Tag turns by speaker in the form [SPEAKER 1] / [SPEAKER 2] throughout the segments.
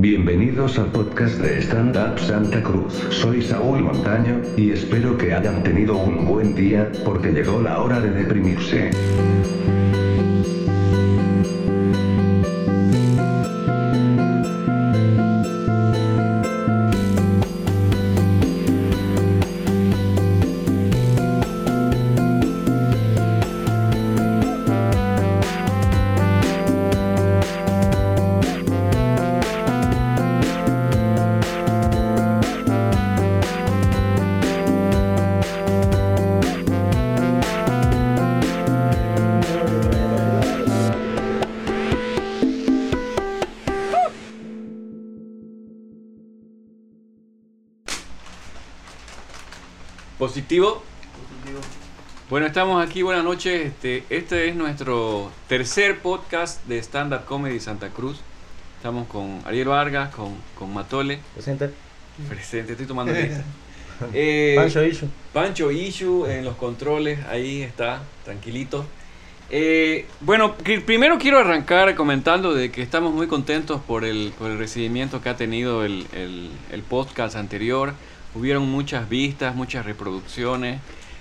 [SPEAKER 1] Bienvenidos al podcast de Stand Up Santa Cruz. Soy Saúl Montaño, y espero que hayan tenido un buen día, porque llegó la hora de deprimirse.
[SPEAKER 2] Estamos aquí, buenas noches. Este, este es nuestro tercer podcast de Stand Up Comedy Santa Cruz. Estamos con Ariel Vargas, con, con Matole.
[SPEAKER 3] Presente.
[SPEAKER 2] Presente, estoy tomando lista. Eh,
[SPEAKER 3] Pancho Ishu.
[SPEAKER 2] Pancho Ishu en los controles, ahí está, tranquilito. Eh, bueno, primero quiero arrancar comentando de que estamos muy contentos por el, por el recibimiento que ha tenido el, el- el podcast anterior. Hubieron muchas vistas, muchas reproducciones.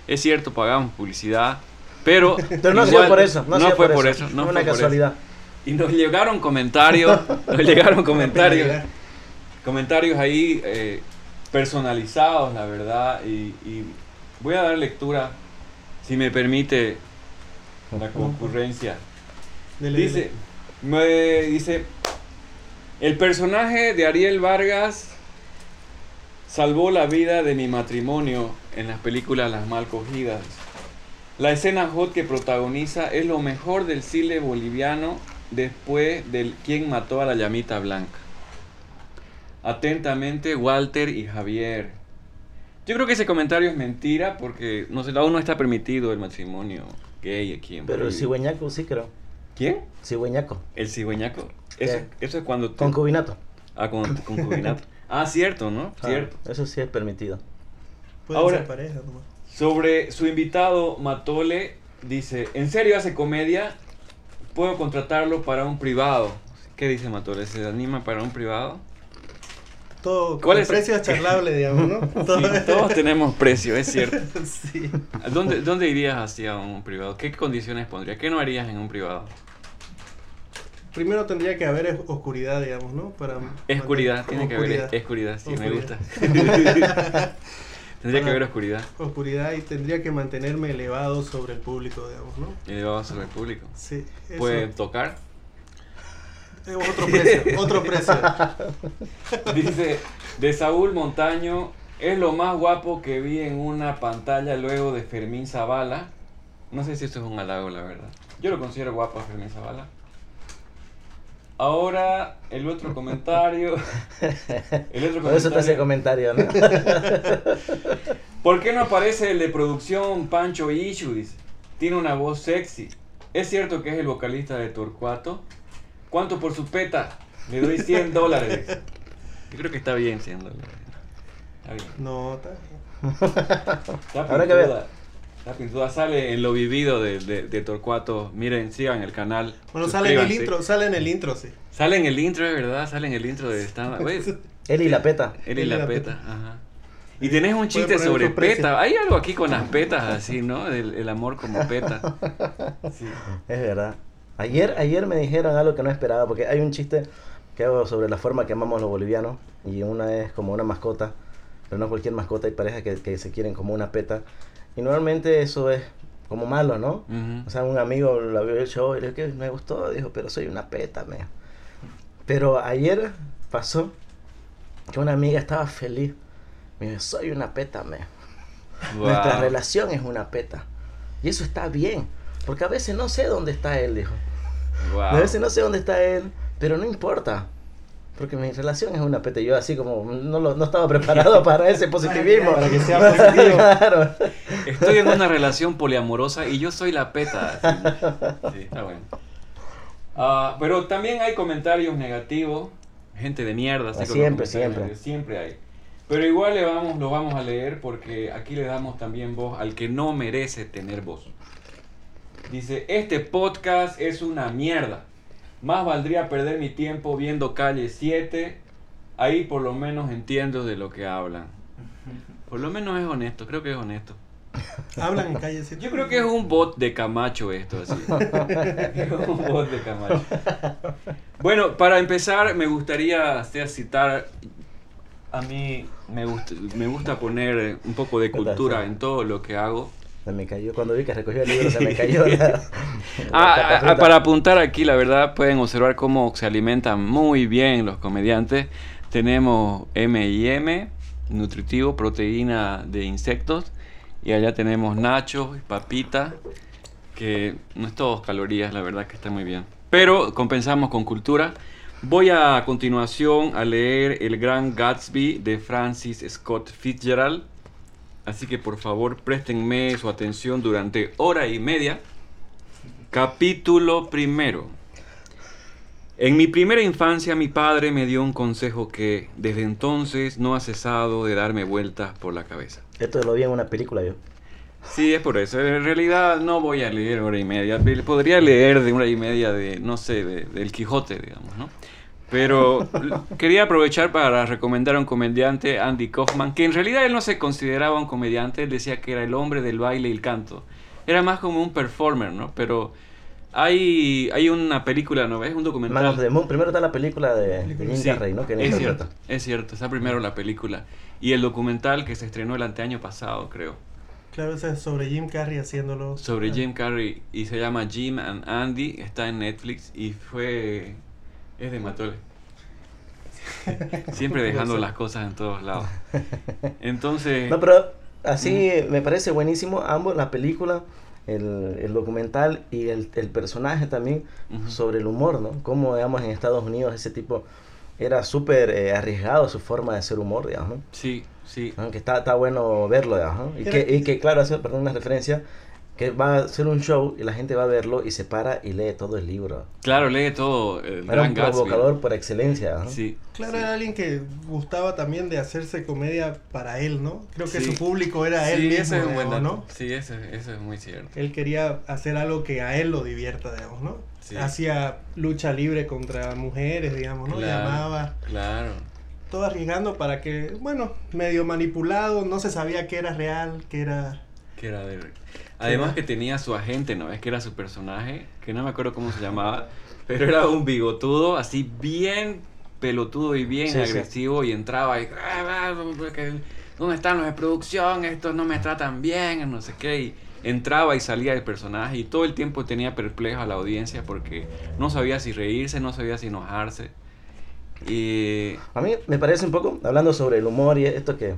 [SPEAKER 2] Es cierto, pagamos publicidad, pero...
[SPEAKER 3] Pero no
[SPEAKER 2] igual-
[SPEAKER 3] por eso. No,
[SPEAKER 2] fue por eso. no
[SPEAKER 3] Fue una
[SPEAKER 2] fue por eso.
[SPEAKER 3] casualidad.
[SPEAKER 2] Y nos llegaron comentarios, nos llegaron comentarios, comentarios ahí eh, personalizados, la verdad, y, y voy a dar lectura, si me permite la concurrencia.
[SPEAKER 4] Dele,
[SPEAKER 2] Dice, me dice, el personaje de Ariel Vargas salvó la vida de mi matrimonio en las películas Las Mal Cogidas. La escena hot que protagoniza es lo mejor del cine boliviano después del quien mató a la llamita blanca. Atentamente, Walter y Javier. Yo creo que ese comentario es mentira porque no sé, aún no está permitido el matrimonio gay aquí en
[SPEAKER 3] Pero el cigüeñaco sí creo.
[SPEAKER 2] ¿Quién?
[SPEAKER 3] Cigüeñaco.
[SPEAKER 2] El cigüeñaco. Eso es cuando... tú-
[SPEAKER 3] Concubinato.
[SPEAKER 2] Ah, con concubinato. ah, cierto, ¿no?
[SPEAKER 3] Ah,
[SPEAKER 2] Cierto.
[SPEAKER 3] Eso sí es permitido.
[SPEAKER 4] Pueden
[SPEAKER 2] Ahora-
[SPEAKER 4] ser pareja nomás.
[SPEAKER 2] Sobre su invitado, Matole, dice, ¿en serio hace comedia? ¿Puedo contratarlo para un privado? ¿Qué dice Matole? ¿Se anima para un privado?
[SPEAKER 4] Todo
[SPEAKER 2] ¿Cuál
[SPEAKER 4] ¿Cuál
[SPEAKER 2] es-
[SPEAKER 4] precio es charlable, digamos, ¿no? Todo-
[SPEAKER 2] Sí, todos tenemos precio, es cierto.
[SPEAKER 4] sí.
[SPEAKER 2] ¿A ¿Dónde, ¿Dónde irías hacia un privado? ¿Qué condiciones pondría? ¿Qué no harías en un privado?
[SPEAKER 4] Primero tendría que haber oscuridad, digamos, ¿no? Para
[SPEAKER 2] Escuridad, tiene que haber
[SPEAKER 4] Oscuridad.
[SPEAKER 2] oscuridad, sí, me gusta.
[SPEAKER 4] Oscuridad.
[SPEAKER 2] Tendría que haber oscuridad.
[SPEAKER 4] Oscuridad y tendría que mantenerme elevado sobre el público, digamos, ¿no?
[SPEAKER 2] Elevado sobre el público.
[SPEAKER 4] Sí. Eso.
[SPEAKER 2] ¿Puede tocar?
[SPEAKER 4] Es otro precio, otro precio.
[SPEAKER 2] Dice, de Saúl Montaño, es lo más guapo que vi en una pantalla luego de Fermín Zavala. No sé si esto es un halago, la verdad. Yo lo considero guapo a Fermín Zavala. Ahora, el otro comentario. El otro
[SPEAKER 3] Por eso te hace
[SPEAKER 2] comentario.
[SPEAKER 3] ¿no?
[SPEAKER 2] ¿Por qué no aparece el de producción Pancho? Dice. Tiene una voz sexy. ¿Es cierto que es el vocalista de Torcuato? ¿Cuánto por su peta? Le doy 100 dólares. Yo creo que está bien 100 dólares. Está bien.
[SPEAKER 4] No, está-
[SPEAKER 2] Está
[SPEAKER 3] Habrá que ver.
[SPEAKER 2] Está pintuda. Sale en lo vivido de, de, de Torcuato. Miren, sigan el canal.
[SPEAKER 4] Bueno, sale en el intro, sale en el intro, sí.
[SPEAKER 2] Sale en el intro, es verdad. Sale en el intro de stand
[SPEAKER 3] Él y la peta.
[SPEAKER 2] Él y la
[SPEAKER 4] la
[SPEAKER 2] peta. Ajá. Y tenés un chiste sobre peta. Hay algo aquí con las petas así, ¿no? El, el amor como peta. Sí.
[SPEAKER 3] Es verdad. Ayer, ayer me dijeron algo que no esperaba, porque hay un chiste que hago sobre la forma que amamos los bolivianos, y una es como una mascota, pero no cualquier mascota, hay parejas que, que se quieren como una peta, y normalmente eso es como malo, ¿no?
[SPEAKER 2] Ujú.
[SPEAKER 3] O sea, un amigo lo vio el show y le dijo que me gustó, dijo, pero soy una peta, me. Pero ayer pasó que una amiga estaba feliz. Me dijo, soy una peta, me. Nuestra
[SPEAKER 2] Wow.
[SPEAKER 3] relación es una peta. Y eso está bien. Porque a veces no sé dónde está él, dijo.
[SPEAKER 2] Wow.
[SPEAKER 3] A veces no sé dónde está él, pero no importa. Porque mi relación es una peta. Yo así como no, lo- no estaba preparado para ese positivismo.
[SPEAKER 4] Para que sea positivo.
[SPEAKER 3] claro.
[SPEAKER 2] Estoy en una relación poliamorosa y yo soy la peta. Sí, está bueno. Ah, pero también hay comentarios negativos, gente de mierda. así
[SPEAKER 3] Ah, siempre, siempre.
[SPEAKER 2] Siempre hay. Pero igual le vamos, lo vamos a leer porque aquí le damos también voz al que no merece tener voz. Dice, este podcast es una mierda. Más valdría perder mi tiempo viendo Calle 7 ahí por lo menos entiendo de lo que hablan. Por lo menos es honesto, creo que es honesto.
[SPEAKER 4] Hablan en calle 7.
[SPEAKER 2] Yo creo que es un bot de Camacho esto, así. es un bot de Camacho. Bueno, para empezar me gustaría hacer citar, a mí me gusta, me gusta poner un poco de cultura en todo lo que hago.
[SPEAKER 3] Se me cayó, cuando vi que recogió el libro se me cayó la...
[SPEAKER 2] Ah,
[SPEAKER 3] la
[SPEAKER 2] ah,
[SPEAKER 3] fruta.
[SPEAKER 2] para apuntar aquí, la verdad, pueden observar cómo se alimentan muy bien los comediantes. Tenemos M&M, nutritivo, proteína de insectos. Y allá tenemos nachos, papitas, que no es todo calorías, la verdad que está muy bien. Pero compensamos con cultura. Voy a, a continuación a leer El Gran Gatsby de Francis Scott Fitzgerald. Así que por favor préstenme su atención durante hora y media. Capítulo primero. En mi primera infancia mi padre me dio un consejo que desde entonces no ha cesado de darme vueltas por la cabeza.
[SPEAKER 3] Esto lo vi en una película yo.
[SPEAKER 2] Sí, es por eso. En realidad no voy a leer hora y media. Podría leer de hora y media de, no sé, de- del Quijote, digamos, ¿no? Pero quería aprovechar para recomendar a un comediante, Andy Kaufman, que en realidad él no se consideraba un comediante, él decía que era el hombre del baile y el canto. Era más como un performer, ¿no? Pero hay, hay una película, ¿no ves? Un documental.
[SPEAKER 3] Man of the Moon. Primero está la película de, de
[SPEAKER 2] Sí,
[SPEAKER 3] Carrey, ¿no? Que
[SPEAKER 2] es cierto, es cierto. Está primero la película. Y el documental que se estrenó el anteaño pasado, creo.
[SPEAKER 4] Claro, ese es sobre Jim Carrey haciéndolo.
[SPEAKER 2] sobre
[SPEAKER 4] Ah,
[SPEAKER 2] Jim Carrey y se llama Jim and Andy, está en Netflix y fue es de Matole. Siempre dejando las cosas en todos lados. Entonces,
[SPEAKER 3] No, pero así me parece buenísimo ambos, la película, el, el documental y el, el personaje también sobre el humor, ¿no? Cómo, digamos, en Estados Unidos ese tipo era súper eh, arriesgado su forma de hacer humor, digamos, ¿no?
[SPEAKER 2] sí, sí.
[SPEAKER 3] ¿no? Que está, está bueno verlo, digamos, ¿no? Y
[SPEAKER 4] Era-
[SPEAKER 3] que, y que, claro, hacer, perdón, una referencia, que va a ser un show y la gente va a verlo y se para y lee todo el libro.
[SPEAKER 2] Claro, lee todo
[SPEAKER 3] Era un
[SPEAKER 2] Gatsby.
[SPEAKER 3] provocador por excelencia, ¿no?
[SPEAKER 2] Sí.
[SPEAKER 4] Claro,
[SPEAKER 2] sí.
[SPEAKER 4] era alguien que gustaba también de hacerse comedia para él, ¿no? Creo que
[SPEAKER 2] Sí.
[SPEAKER 4] su público era él
[SPEAKER 2] Sí,
[SPEAKER 4] mismo,
[SPEAKER 2] ese es un buen
[SPEAKER 4] digamos,
[SPEAKER 2] dato.
[SPEAKER 4] ¿no?
[SPEAKER 2] Sí, ese es muy cierto.
[SPEAKER 4] Él quería hacer algo que a él lo divierta, digamos, ¿no?
[SPEAKER 2] Sí.
[SPEAKER 4] Hacía lucha libre contra mujeres, digamos, ¿no?
[SPEAKER 2] Claro,
[SPEAKER 4] Llamaba,
[SPEAKER 2] Claro.
[SPEAKER 4] todo arriesgando para que, bueno, medio manipulado, no se sabía que era real, que era...
[SPEAKER 2] Que era de... Además que tenía su agente, ¿no? Es que era su personaje, que no me acuerdo cómo se llamaba, pero era un bigotudo, así bien pelotudo y bien
[SPEAKER 3] Sí, sí.
[SPEAKER 2] agresivo y entraba y... "Ah, ¿Dónde están los de producción? Estos no me tratan bien, no sé qué. Y entraba y salía el personaje y todo el tiempo tenía perplejo a la audiencia porque no sabía si reírse, no sabía si enojarse. Y...
[SPEAKER 3] A mí me parece un poco, hablando sobre el humor y esto que,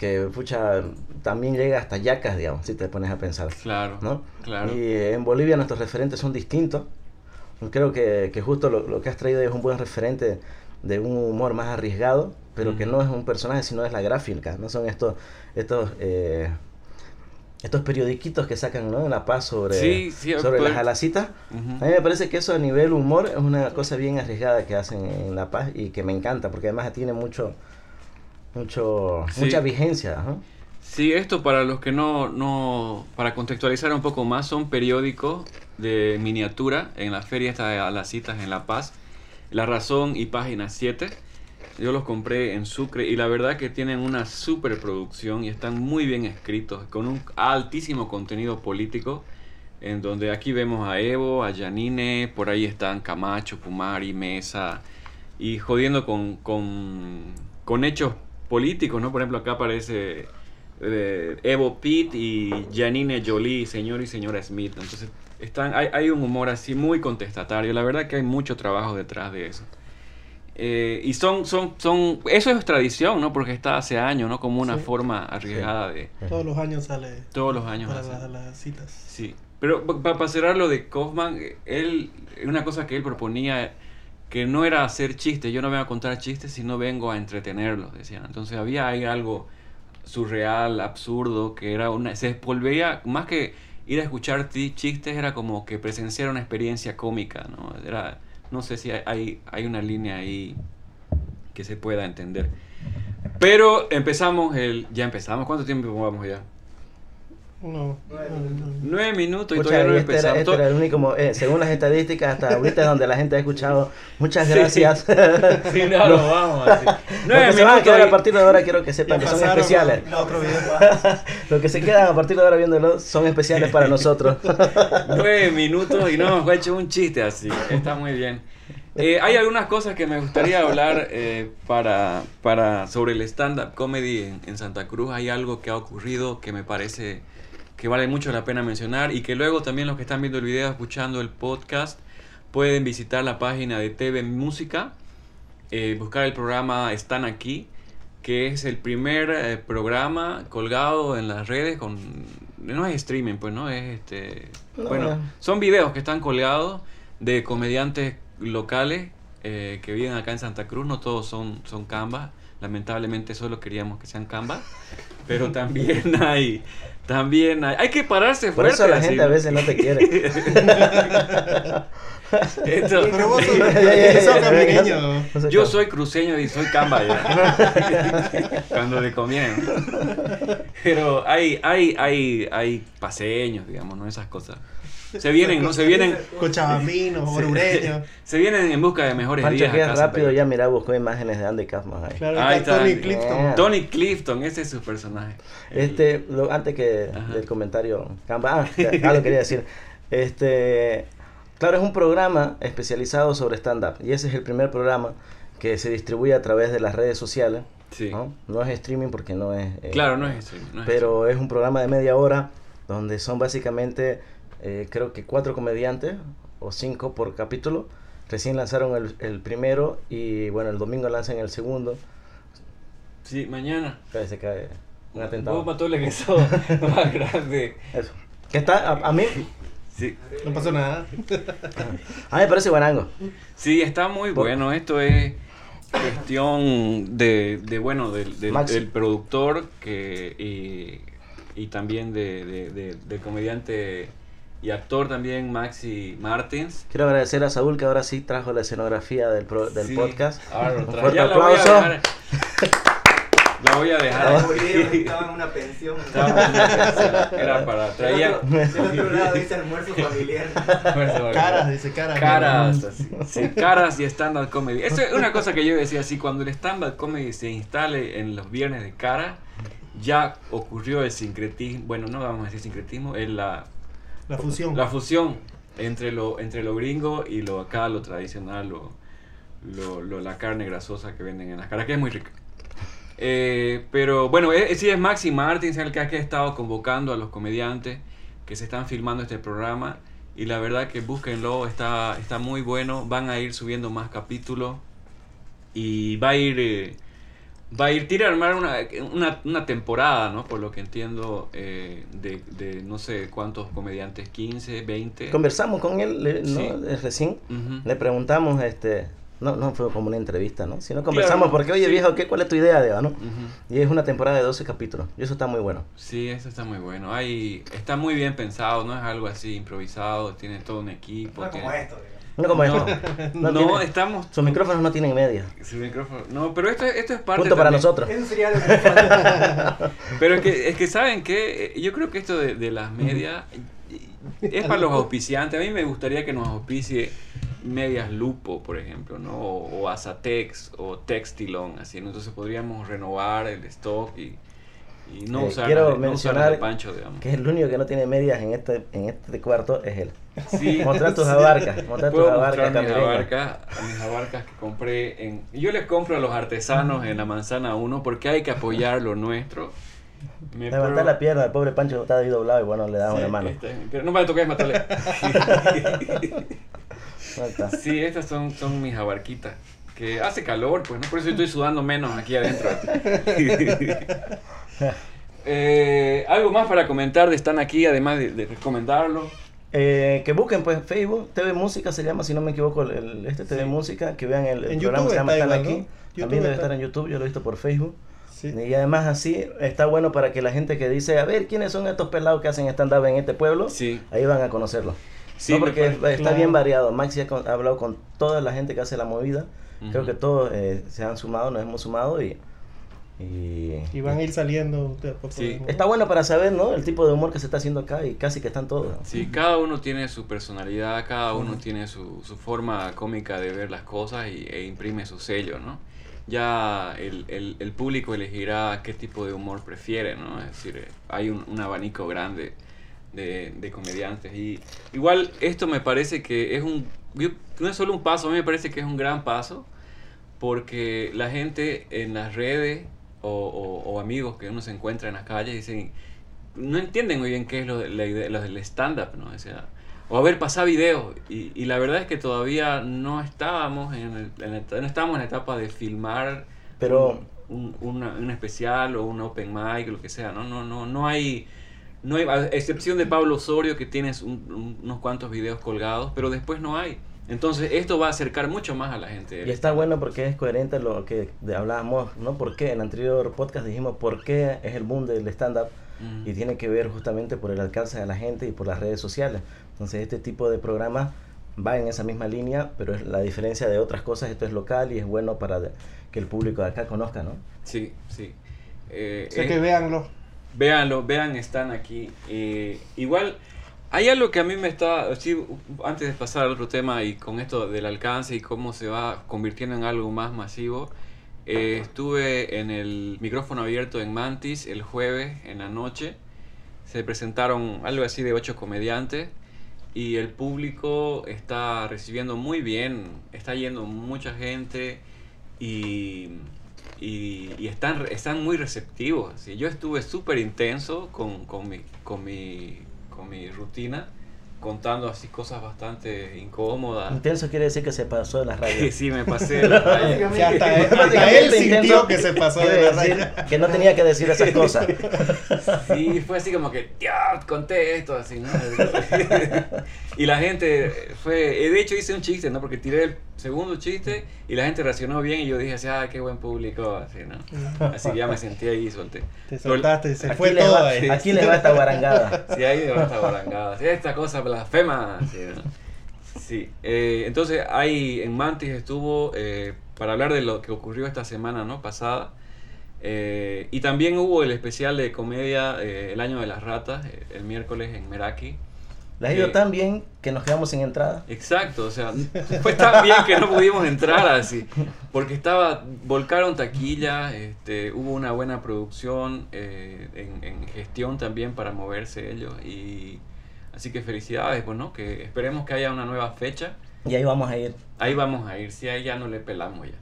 [SPEAKER 3] que pucha, también llega hasta yacas, digamos, si te pones a pensar,
[SPEAKER 2] Claro,
[SPEAKER 3] ¿no?
[SPEAKER 2] claro.
[SPEAKER 3] Y en Bolivia nuestros referentes son distintos. Creo que, que justo lo, lo que has traído es un buen referente de un humor más arriesgado, pero que
[SPEAKER 2] Ujú.
[SPEAKER 3] no es un personaje, sino es la gráfica, no son estos, estos, eh, estos periodiquitos que sacan ¿no? en La Paz sobre,
[SPEAKER 2] Sí, sí,
[SPEAKER 3] sobre
[SPEAKER 2] pues-
[SPEAKER 3] las alacitas. A mí me parece que eso a nivel humor es una cosa bien arriesgada que hacen en La Paz y que me encanta, porque además tiene mucho, mucho,
[SPEAKER 2] Sí.
[SPEAKER 3] mucha vigencia. ¿no?
[SPEAKER 2] Sí, esto para los que no, no, para contextualizar un poco más, son periódicos de miniatura en la feria a las citas en La Paz, La Razón y Página 7. Yo los compré en Sucre y la verdad que tienen una superproducción y están muy bien escritos, con un altísimo contenido político, en donde aquí vemos a Evo, a Yanine, por ahí están Camacho, Pumari, Mesa, y jodiendo con, con, con hechos políticos, ¿no? Por ejemplo, acá aparece eh, Evo Pitt y Janine Jolie, señor y señora Smith. Entonces, están, hay, hay un humor así muy contestatario. La verdad que hay mucho trabajo detrás de eso. Eh, y son, son, son, eso es tradición, ¿no? Porque está hace años, ¿no? Como una
[SPEAKER 4] Sí.
[SPEAKER 2] forma arriesgada de
[SPEAKER 4] Todos los años sale
[SPEAKER 2] todos los años.
[SPEAKER 4] para las, las citas.
[SPEAKER 2] Sí, pero para cerrar lo de Kaufman, él, una cosa que él proponía, que no era hacer chistes, yo no vengo a contar chistes, sino vengo a entretenerlos, decían. Entonces había ahí algo surreal, absurdo, que era una, se volvía, más que ir a escuchar chistes, era como que presenciar una experiencia cómica, ¿no? Era, no sé si hay, hay, hay una línea ahí que se pueda entender. Pero empezamos el, ya empezamos, ¿cuánto tiempo vamos ya?
[SPEAKER 4] No.
[SPEAKER 2] Nueve minutos y
[SPEAKER 3] Escucha,
[SPEAKER 2] todavía no
[SPEAKER 3] este, era,
[SPEAKER 2] empezamos.
[SPEAKER 3] este era el único, eh, según las estadísticas, hasta ahorita es donde la gente ha escuchado. Muchas
[SPEAKER 2] Sí.
[SPEAKER 3] gracias.
[SPEAKER 2] Sí, no, no, vamos así.
[SPEAKER 3] Los
[SPEAKER 2] Nueve
[SPEAKER 3] que se van a
[SPEAKER 2] minutos
[SPEAKER 3] quedar
[SPEAKER 2] y-
[SPEAKER 3] a partir de ahora quiero que
[SPEAKER 4] Ya
[SPEAKER 3] sepan que son especiales.
[SPEAKER 4] a otro video.
[SPEAKER 3] Los que se quedan a partir de ahora viéndolo son especiales para nosotros.
[SPEAKER 2] Nueve minutos y no hemos hecho un chiste así. Está muy bien. Eh, hay algunas cosas que me gustaría hablar eh, para, para, sobre el stand-up comedy en, en Santa Cruz. Hay algo que ha ocurrido que me parece que vale mucho la pena mencionar y que luego también los que están viendo el video, escuchando el podcast, pueden visitar la página de TV Música, eh, buscar el programa Están Aquí, que es el primer eh, programa colgado en las redes con... No es streaming, pues no es este...
[SPEAKER 3] No,
[SPEAKER 2] bueno,
[SPEAKER 3] no.
[SPEAKER 2] son videos que están colgados de comediantes locales eh, que viven acá en Santa Cruz. No todos son, son cambas. Lamentablemente solo queríamos que sean cambas. Pero también hay... También hay... Hay que pararse
[SPEAKER 3] Por
[SPEAKER 2] fuerte.
[SPEAKER 3] eso la
[SPEAKER 2] así,
[SPEAKER 3] gente a veces no te quiere.
[SPEAKER 4] Pero vos sos, sos.
[SPEAKER 3] No
[SPEAKER 2] Yo soy cruceño y soy camba ya. Cuando le conviene. Pero hay, hay, hay, hay paseños, digamos, ¿no? Esas cosas. Se vienen, ¿no? Se vienen,
[SPEAKER 4] Cochabambinos, orureños.
[SPEAKER 2] se vienen en busca de mejores
[SPEAKER 3] Pancho,
[SPEAKER 2] días.
[SPEAKER 3] que
[SPEAKER 2] acá,
[SPEAKER 3] rápido, ya mira, buscó imágenes de Andy Kaufman ahí.
[SPEAKER 4] Claro,
[SPEAKER 2] Ahí
[SPEAKER 4] está. Tony. Clifton.
[SPEAKER 2] Tony Clifton, ese es su personaje.
[SPEAKER 3] Este, lo- antes que
[SPEAKER 2] Ajá.
[SPEAKER 3] del comentario, Camba, ah, que- ah, lo quería decir. Este, claro, es un programa especializado sobre stand-up y ese es el primer programa que se distribuye a través de las redes sociales.
[SPEAKER 2] Sí.
[SPEAKER 3] ¿no? No es streaming porque no es. eh,
[SPEAKER 2] Claro, no es eso. no es
[SPEAKER 3] pero es un programa de media hora donde son básicamente, eh, creo que cuatro comediantes o cinco por capítulo. Recién lanzaron el, el primero y bueno, el domingo lanzan el segundo.
[SPEAKER 2] Sí, mañana.
[SPEAKER 3] Cae, se cae un
[SPEAKER 2] Vos
[SPEAKER 3] atentado.
[SPEAKER 2] matole que sos más grande.
[SPEAKER 3] Eso. Que está, a, a mí,
[SPEAKER 2] Sí.
[SPEAKER 4] No pasó nada.
[SPEAKER 3] a mí me parece guanango.
[SPEAKER 2] Sí, está muy
[SPEAKER 3] Por-
[SPEAKER 2] bueno. Esto es cuestión de, de bueno, del, del- productor que, y, y también de, de- de- del comediante y actor también, Maxi Martins.
[SPEAKER 3] Quiero agradecer a Saúl que ahora sí trajo la escenografía del, pro- del
[SPEAKER 2] Sí,
[SPEAKER 3] podcast.
[SPEAKER 2] ahora lo
[SPEAKER 3] Un fuerte
[SPEAKER 2] Ya la voy a
[SPEAKER 3] aplauso.
[SPEAKER 2] dejar- La voy a dejar. Aquí.
[SPEAKER 5] Estaba en una pensión.
[SPEAKER 2] Estaba en una pensión. Era para traía
[SPEAKER 5] Del otro, del otro lado dice almuerzo familiar.
[SPEAKER 4] Caras, dice caras.
[SPEAKER 2] Caras, así. Sí, caras y stand-up comedy. Eso es una cosa que yo decía así, cuando el stand-up comedy se instale en los viernes de cara, ya ocurrió el sincretismo, bueno, no vamos a decir sincretismo, es la,
[SPEAKER 4] La fusión.
[SPEAKER 2] la fusión entre lo, entre gringo y lo acá, lo tradicional, lo, lo, la carne grasosa que venden en las caras, que es muy rica. Eh, pero bueno, eh, sí es Maxi Martins el que ha estado convocando a los comediantes que se están filmando este programa y la verdad que búsquenlo, está, está muy bueno, van a ir subiendo más capítulos y va a ir, eh, va a ir, tiene a armar una, una, una temporada, ¿no? Por lo que entiendo, eh, de, de no sé cuántos comediantes, 15, 20.
[SPEAKER 3] Conversamos con él le- ¿no?
[SPEAKER 2] Sí.
[SPEAKER 3] Eh, recién. Le preguntamos, este, no, no fue como una entrevista, ¿no? Sino conversamos
[SPEAKER 2] Claro,
[SPEAKER 3] porque, oye
[SPEAKER 2] sí.
[SPEAKER 3] viejo, ¿qué, ¿cuál es tu idea, Diego, no? Y es una temporada de 12 capítulos. Y eso está muy bueno.
[SPEAKER 2] Sí, eso está muy bueno. Hay, está muy bien pensado, no es algo así improvisado, tiene todo un equipo.
[SPEAKER 5] No es como
[SPEAKER 2] tiene-
[SPEAKER 5] esto, digamos.
[SPEAKER 3] No como
[SPEAKER 2] No,
[SPEAKER 3] esto.
[SPEAKER 2] no,
[SPEAKER 3] tiene-
[SPEAKER 2] estamos...
[SPEAKER 3] Sus micrófonos no tienen media.
[SPEAKER 2] Su micrófono. No, pero esto, esto es parte
[SPEAKER 3] Punto para
[SPEAKER 2] también-
[SPEAKER 3] nosotros.
[SPEAKER 5] Eso sería lo que me falta.
[SPEAKER 2] Pero es que, es que saben que yo creo que esto de, de las medias es para los auspiciantes. A mí me gustaría que nos auspicie medias Lupo, por ejemplo, ¿no? O, o Azatex o Textilon, así, ¿no? Entonces podríamos renovar el stock y, y no
[SPEAKER 3] Eh,
[SPEAKER 2] usar
[SPEAKER 3] quiero
[SPEAKER 2] no
[SPEAKER 3] mencionar
[SPEAKER 2] de Pancho, digamos.
[SPEAKER 3] Que el único que no tiene medias en este, en este cuarto es él.
[SPEAKER 2] Sí.
[SPEAKER 3] Mostrar tus abarcas. Mostrar tus abarcas
[SPEAKER 2] mis abarcas, mis abarcas que compré en... Yo les compro a los artesanos en la Manzana 1 porque hay que apoyar lo nuestro. Me
[SPEAKER 3] Levantar la pierna, el pobre Pancho está ahí doblado y bueno, le
[SPEAKER 2] Sí,
[SPEAKER 3] una mano.
[SPEAKER 2] este, pero no me toques
[SPEAKER 3] está.
[SPEAKER 2] sí, estas son, son mis abarquitas. Que hace calor, pues, ¿no? Por eso estoy sudando menos aquí adentro. Eh, Algo más para comentar de Están aquí, además de, de recomendarlo.
[SPEAKER 3] Eh, que busquen pues Facebook, TV Música se llama, si no me equivoco, el, el- este TV
[SPEAKER 2] Sí.
[SPEAKER 3] Música, que vean el, el programa
[SPEAKER 4] YouTube
[SPEAKER 3] se llama
[SPEAKER 4] está
[SPEAKER 3] Están aquí.
[SPEAKER 4] ¿no?
[SPEAKER 3] También debe
[SPEAKER 4] está.
[SPEAKER 3] estar en YouTube, yo lo he visto por Facebook.
[SPEAKER 4] Sí.
[SPEAKER 3] Y además así está bueno para que la gente que dice, a ver, ¿quiénes son estos pelados que hacen stand-up en este pueblo?
[SPEAKER 2] Sí.
[SPEAKER 3] Ahí van a conocerlo.
[SPEAKER 2] Sí,
[SPEAKER 3] no, porque
[SPEAKER 2] parece-
[SPEAKER 3] está
[SPEAKER 4] claro.
[SPEAKER 3] bien variado. Maxi ha, con- ha hablado con toda la gente que hace la movida. Creo
[SPEAKER 2] Ujú.
[SPEAKER 3] que todos eh, se han sumado, nos hemos sumado y, Y,
[SPEAKER 4] Y van a ir saliendo de a poco.
[SPEAKER 2] Sí.
[SPEAKER 3] Está bueno para saber, ¿no? El tipo de humor que se está haciendo acá y casi que están todos.
[SPEAKER 2] Sí, cada uno tiene su personalidad, cada uno tiene su, su forma cómica de ver las cosas y, e imprime su sello, ¿no? Ya el, el, el público elegirá qué tipo de humor prefiere, ¿no? Es decir, eh, hay un, un abanico grande de, de comediantes. Y igual esto me parece que es un... no es solo un paso, a mí me parece que es un gran paso porque la gente en las redes o, o- o amigos que uno se encuentra en las calles dicen, no entienden muy bien qué es lo, de- la idea- lo del stand-up, ¿no? O sea, o a ver, pasar videos. Y, y la verdad es que todavía no estábamos en, el- en el- no estábamos en la etapa de filmar
[SPEAKER 3] Pero-
[SPEAKER 2] un, un- una- un especial o un open mic o lo que sea, ¿no? No, no, no hay... No hay, a excepción de Pablo Osorio que tienes un- un- unos cuantos videos colgados, pero después no hay. Entonces esto va a acercar mucho más a la gente.
[SPEAKER 3] Y está bueno porque es coherente lo que hablábamos, ¿no? Porque en el anterior podcast dijimos por qué es el boom del stand-up
[SPEAKER 2] Mm.
[SPEAKER 3] y tiene que ver justamente por el alcance de la gente y por las redes sociales. Entonces este tipo de programa va en esa misma línea, pero es la diferencia de otras cosas, esto es local y es bueno para que el público de acá conozca, ¿no?
[SPEAKER 2] Sí, sí. Eh,
[SPEAKER 4] O sea
[SPEAKER 2] es-
[SPEAKER 4] que véanlo.
[SPEAKER 2] Véanlo, vean, están aquí. Eh, igual, hay algo que a mí me está, sí, antes de pasar al otro tema y con esto del alcance y cómo se va convirtiendo en algo más masivo, eh, estuve en el micrófono abierto en Mantis el jueves en la noche. Se presentaron algo así de ocho comediantes y el público está recibiendo muy bien, está yendo mucha gente y, y, y están, están muy receptivos. así. Yo estuve súper intenso con, con, mi, con, mi, con mi rutina, contando así cosas bastante incómodas.
[SPEAKER 3] Intenso quiere decir que se pasó de las rayas.
[SPEAKER 2] sí, me pasé de la raya.
[SPEAKER 4] O sea, hasta, él- hasta
[SPEAKER 3] Básicamente
[SPEAKER 4] él sintió que se pasó de
[SPEAKER 3] quiere
[SPEAKER 4] la
[SPEAKER 3] decir
[SPEAKER 4] raya.
[SPEAKER 3] Que no tenía que decir esas cosas.
[SPEAKER 2] Sí, fue así como que, Dios, conté esto, así, ¿no? Y la gente fue, eh, de hecho hice un chiste, ¿no? Porque tiré el segundo chiste y la gente reaccionó bien y yo dije así, ah, qué buen público, así, ¿no? Así que ya me sentí ahí y solté.
[SPEAKER 4] Te soltaste, se
[SPEAKER 3] Aquí
[SPEAKER 4] fue todo
[SPEAKER 3] va-
[SPEAKER 4] ahí.
[SPEAKER 3] Aquí les va esta guarangada.
[SPEAKER 2] Sí, ahí me va esta barangada. Sí, esta cosa blasfema. Sí, ¿no? Sí, eh, entonces ahí en Mantis estuvo eh, para hablar de lo que ocurrió esta semana ¿no? pasada. Eh, y también hubo el especial de comedia eh, El Año de las Ratas, eh, el miércoles en Meraki.
[SPEAKER 3] Les ha ido tan bien que nos quedamos sin entrada.
[SPEAKER 2] Exacto, o sea, fue tan bien que no pudimos entrar así, porque estaba, volcaron taquilla, este, hubo una buena producción eh, en, en gestión también para moverse ellos y así que felicidades, pues, ¿no? Que esperemos que haya una nueva fecha,
[SPEAKER 3] Y ahí vamos a ir.
[SPEAKER 2] ahí vamos a ir, si ahí ya no le pelamos ya.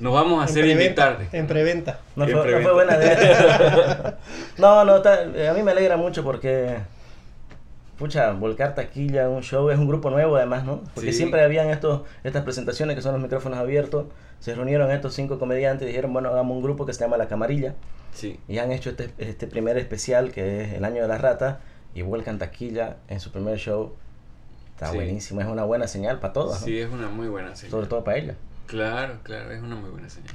[SPEAKER 2] Nos vamos a
[SPEAKER 4] En
[SPEAKER 2] hacer
[SPEAKER 4] preventa,
[SPEAKER 2] invitar.
[SPEAKER 4] En preventa.
[SPEAKER 3] No
[SPEAKER 2] En
[SPEAKER 3] fue, no
[SPEAKER 2] preventa.
[SPEAKER 3] fue buena idea. no, no, está- a mí me alegra mucho porque, pucha, Volcar Taquilla, un show, es un grupo nuevo además, ¿no? Porque
[SPEAKER 2] Sí.
[SPEAKER 3] siempre habían estos, estas presentaciones que son los micrófonos abiertos. Se reunieron estos cinco comediantes y dijeron, bueno, hagamos un grupo que se llama La Camarilla.
[SPEAKER 2] Sí,
[SPEAKER 3] Y han hecho este, este primer especial que es El Año de la Rata y vuelcan Taquilla en su primer show. Está
[SPEAKER 2] Sí.
[SPEAKER 3] buenísimo, es una buena señal para todos, ¿no?
[SPEAKER 2] sí, es una muy buena señal.
[SPEAKER 3] sobre todo para ella.
[SPEAKER 2] Claro, claro, es una muy buena señal.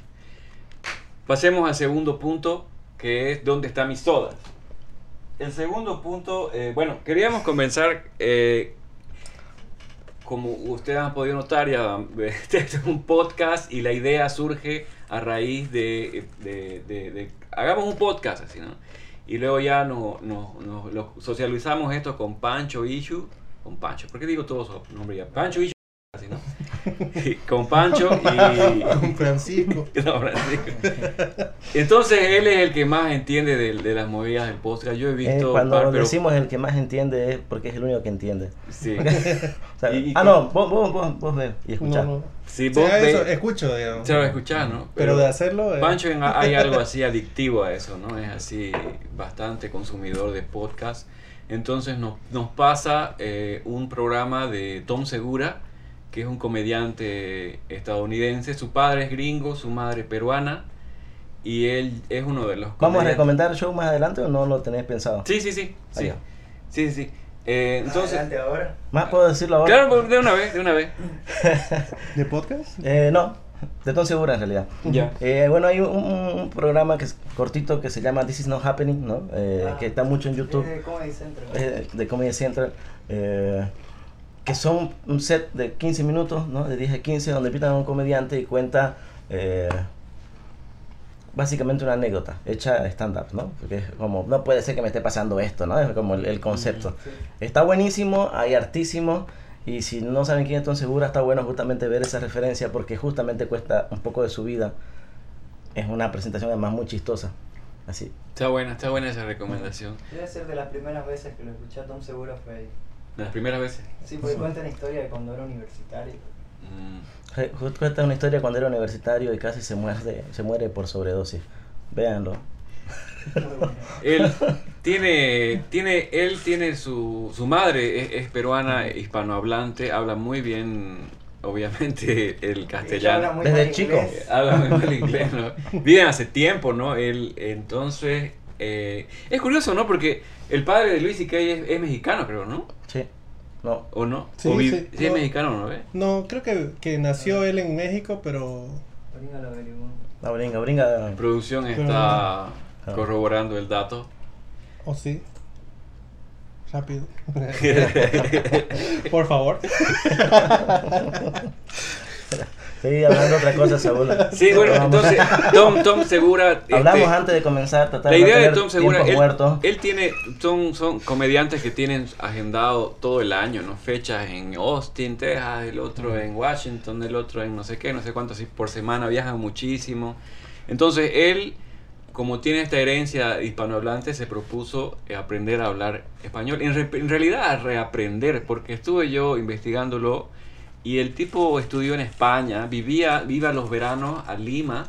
[SPEAKER 2] Pasemos al segundo punto, que es ¿dónde está mi soda? El segundo punto, eh, bueno, queríamos comenzar, eh, como ustedes han podido notar, ya este es un podcast y la idea surge a raíz de, hagamos un podcast así, ¿no? Y luego ya no, no, no- lo socializamos esto con Pancho Ishu, con Pancho, ¿por qué digo todos los nombres ya? Pancho Ishu, así, ¿no? con Pancho y...
[SPEAKER 4] Con Francisco.
[SPEAKER 2] No, Francisco. Entonces él es el que más entiende de, de las movidas del podcast. Yo he
[SPEAKER 3] Eh,
[SPEAKER 2] visto
[SPEAKER 3] cuando
[SPEAKER 2] par, pero
[SPEAKER 3] decimos el que más entiende es porque es el único que entiende.
[SPEAKER 2] sí,
[SPEAKER 3] O sea,
[SPEAKER 2] Y- y
[SPEAKER 3] ah,
[SPEAKER 2] con-
[SPEAKER 3] no, vos, vos, vos, vos ves y
[SPEAKER 4] No,
[SPEAKER 3] escuchás.
[SPEAKER 4] no.
[SPEAKER 2] sí,
[SPEAKER 4] O
[SPEAKER 2] vos
[SPEAKER 4] sea, eso, escucho, digamos.
[SPEAKER 2] se lo escuchás, ¿no?
[SPEAKER 4] Pero de hacerlo. eh,
[SPEAKER 2] Pancho en- hay algo así adictivo a eso, ¿no? Es así bastante consumidor de podcast. Entonces nos, nos pasa eh, un programa de Tom Segura, que es un comediante estadounidense. Su padre es gringo, su madre peruana. Y él es uno de los
[SPEAKER 3] ¿Vamos a recomendar show más adelante o no lo tenés pensado?
[SPEAKER 2] Sí, sí, sí. Sí, sí, sí. Eh, entonces,
[SPEAKER 5] Adelante ahora.
[SPEAKER 3] ¿Más puedo decirlo ahora?
[SPEAKER 2] claro, pues, de una vez, de una vez.
[SPEAKER 4] ¿De podcast?
[SPEAKER 3] Eh, no, de Tom Segura en realidad.
[SPEAKER 2] Ya.
[SPEAKER 3] Eh, bueno, hay un, un- programa que es cortito que se llama This Is Not Happening, ¿no? Eh,
[SPEAKER 5] Ah,
[SPEAKER 3] que está mucho en YouTube.
[SPEAKER 5] Eh, Comedy Central.
[SPEAKER 3] eh, de Comedy Central, eh, que son un set de 15 minutos, ¿no? de 10 a 15, donde invitan a un comediante y cuenta eh, básicamente una anécdota hecha stand-up, ¿no? Porque es como, no puede ser que me esté pasando esto, ¿no? Es como el, el concepto. Está buenísimo, hay artísimo, y si no saben quién es Tom Segura, está bueno justamente ver esa referencia porque justamente cuesta un poco de su vida. Es una presentación además muy chistosa. Así.
[SPEAKER 2] Está buena, está buena esa recomendación.
[SPEAKER 5] Debe ser de las primeras veces que lo escuché a Tom Segura fue ahí.
[SPEAKER 2] De las primeras veces.
[SPEAKER 5] Sí, porque cuenta una historia de cuando era universitario.
[SPEAKER 2] Mm.
[SPEAKER 3] Justo cuenta una historia cuando era universitario y casi se muere, se muere por sobredosis. Véanlo.
[SPEAKER 5] Bueno.
[SPEAKER 2] Él tiene, tiene, él tiene su, su madre es, es peruana, hispanohablante, habla muy bien, obviamente, el castellano.
[SPEAKER 5] muy
[SPEAKER 3] Desde
[SPEAKER 5] mal
[SPEAKER 3] chico.
[SPEAKER 2] Habla muy mal inglés, ¿no? Viven hace tiempo, ¿no? Él, entonces, eh, es curioso, ¿no? Porque el padre de Luis y es, es mexicano, creo, ¿no?
[SPEAKER 3] Sí. No.
[SPEAKER 2] ¿O no?
[SPEAKER 4] Sí,
[SPEAKER 2] ¿O vi-
[SPEAKER 4] sí,
[SPEAKER 2] sí es
[SPEAKER 4] no.
[SPEAKER 2] mexicano, ¿no? ¿Ve?
[SPEAKER 4] No, creo que, que nació él en México, pero
[SPEAKER 5] Brinca la averiguó.
[SPEAKER 3] La bringa, bringa.
[SPEAKER 2] La producción está corroborando el dato.
[SPEAKER 4] ¿O sí? Rápido. Por favor.
[SPEAKER 3] Seguí hablando otra cosa, Saúl.
[SPEAKER 2] Sí, bueno, entonces, Tom, Tom Segura...
[SPEAKER 3] Hablamos
[SPEAKER 2] este,
[SPEAKER 3] antes de comenzar, tratar
[SPEAKER 2] La
[SPEAKER 3] de no
[SPEAKER 2] idea de Tom Segura, él, él tiene, son, son comediantes que tienen agendado todo el año, ¿no? Fechas en Austin, Texas, el otro en Washington, el otro en no sé qué, no sé cuánto, así por semana, viajan muchísimo. Entonces él, como tiene esta herencia hispanohablante, se propuso aprender a hablar español. En, re- en realidad a reaprender, porque estuve yo investigándolo y el tipo estudió en España, vivía, viva los veranos a Lima,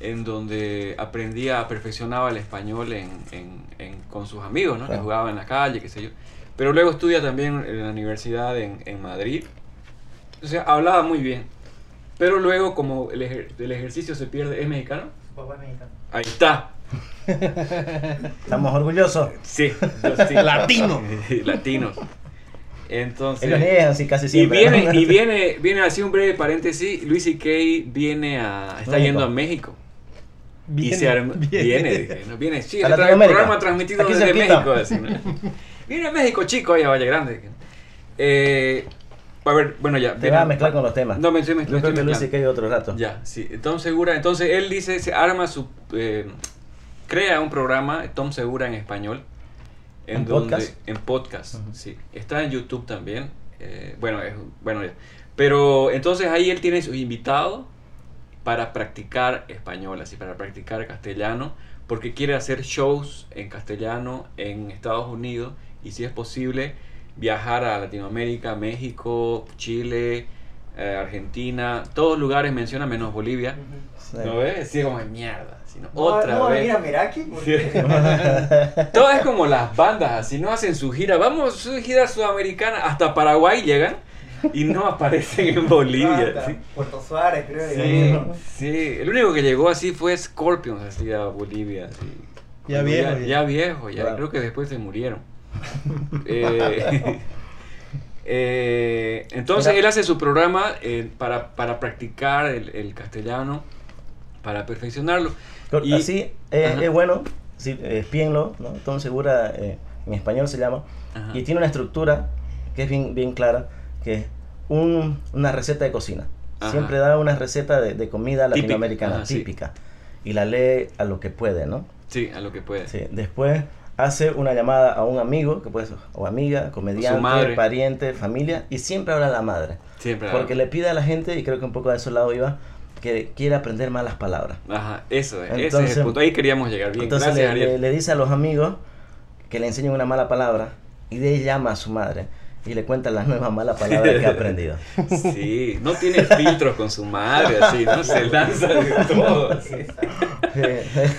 [SPEAKER 2] en donde aprendía, perfeccionaba el español en, en- en- con sus amigos, ¿no? Que
[SPEAKER 3] Claro.
[SPEAKER 2] jugaba en la calle, qué sé yo. Pero luego estudia también en la universidad en, en Madrid. O sea, hablaba muy bien. Pero luego, como el, ejer- el ejercicio se pierde, ¿es mexicano?
[SPEAKER 5] Su papá es mexicano.
[SPEAKER 2] Ahí está.
[SPEAKER 3] Estamos orgullosos.
[SPEAKER 2] Sí. yo sí.
[SPEAKER 4] Latino.
[SPEAKER 2] Latinos. Entonces...
[SPEAKER 3] Niegan así casi
[SPEAKER 2] Y
[SPEAKER 3] siempre.
[SPEAKER 2] viene,
[SPEAKER 3] ¿no?
[SPEAKER 2] y viene, viene así un breve paréntesis, Luis C.K. viene a, está
[SPEAKER 3] México.
[SPEAKER 2] yendo a México. y se arma- viene, dije, no, viene, sí, el programa transmitido
[SPEAKER 3] Aquí
[SPEAKER 2] desde. México. así, ¿no? viene a México, chico, allá Valle Grande. Eh, a ver, bueno, ya.
[SPEAKER 3] Te vas a mezclar con los temas.
[SPEAKER 2] No, me estoy, me
[SPEAKER 3] Yo creo que Luis se cae otro rato.
[SPEAKER 2] Ya, sí. Tom Segura, entonces él dice, se arma su, eh, crea un programa, Tom Segura en español. En
[SPEAKER 3] ¿Un
[SPEAKER 2] donde,
[SPEAKER 3] podcast?
[SPEAKER 2] En podcast,
[SPEAKER 3] Ujú.
[SPEAKER 2] sí. Está en YouTube también. eh, bueno, es, bueno. Pero entonces ahí él tiene sus invitados para practicar español, así, para practicar castellano, porque quiere hacer shows en castellano en Estados Unidos y si es posible viajar a Latinoamérica, México, Chile, eh, Argentina, todos lugares menciona menos Bolivia.
[SPEAKER 3] Sí.
[SPEAKER 2] ¿No ves? Sí, como mierda. Sino
[SPEAKER 5] No,
[SPEAKER 2] otra
[SPEAKER 5] no va a
[SPEAKER 2] vez.
[SPEAKER 5] venir a Meraki porque
[SPEAKER 2] Todo es como las bandas, así no hacen su gira. Vamos, su gira sudamericana, hasta Paraguay llegan y no aparecen en Bolivia. ¿sí?
[SPEAKER 5] Puerto Suárez, creo.
[SPEAKER 2] Sí. El único que llegó así fue Scorpions, así a Bolivia. así.
[SPEAKER 4] Ya viejo,
[SPEAKER 2] Ya,
[SPEAKER 4] ya.
[SPEAKER 2] ya viejo, ya.
[SPEAKER 3] Claro.
[SPEAKER 2] Creo que después se murieron. Eh, eh, entonces
[SPEAKER 3] Mira.
[SPEAKER 2] él hace su programa eh, para, para practicar el, el castellano, para perfeccionarlo. Y-
[SPEAKER 3] Así es,
[SPEAKER 2] Ajá.
[SPEAKER 3] es bueno, sí, espíenlo, ¿no? Tom Segura eh, en español se llama.
[SPEAKER 2] Ajá.
[SPEAKER 3] Y tiene una estructura que es bien, bien clara, que es un- una receta de cocina.
[SPEAKER 2] Ajá.
[SPEAKER 3] Siempre da una receta de, de comida
[SPEAKER 2] Típica,
[SPEAKER 3] latinoamericana,
[SPEAKER 2] sí.
[SPEAKER 3] típica. Y la lee a lo que puede, ¿no?
[SPEAKER 2] Sí, a lo que puede.
[SPEAKER 3] Sí. Después hace una llamada a un amigo, que puede ser o amiga, comediante,
[SPEAKER 2] madre.
[SPEAKER 3] pariente, familia, y siempre habla a la madre.
[SPEAKER 2] Siempre.
[SPEAKER 3] Porque le pide a la gente, y creo que un poco a ese lado iba, que quiere aprender más las palabras.
[SPEAKER 2] Ajá, eso es, ese es
[SPEAKER 3] Entonces-
[SPEAKER 2] el punto. Ahí queríamos llegar bien.
[SPEAKER 3] Entonces
[SPEAKER 2] Gracias,
[SPEAKER 3] le, le- le dice a los amigos que le enseñen una mala palabra y de ahí llama a su madre y le cuenta la nueva mala palabra que ha aprendido.
[SPEAKER 2] Sí, no tiene filtros con su madre, así, ¿no? Se lanza de todo. así.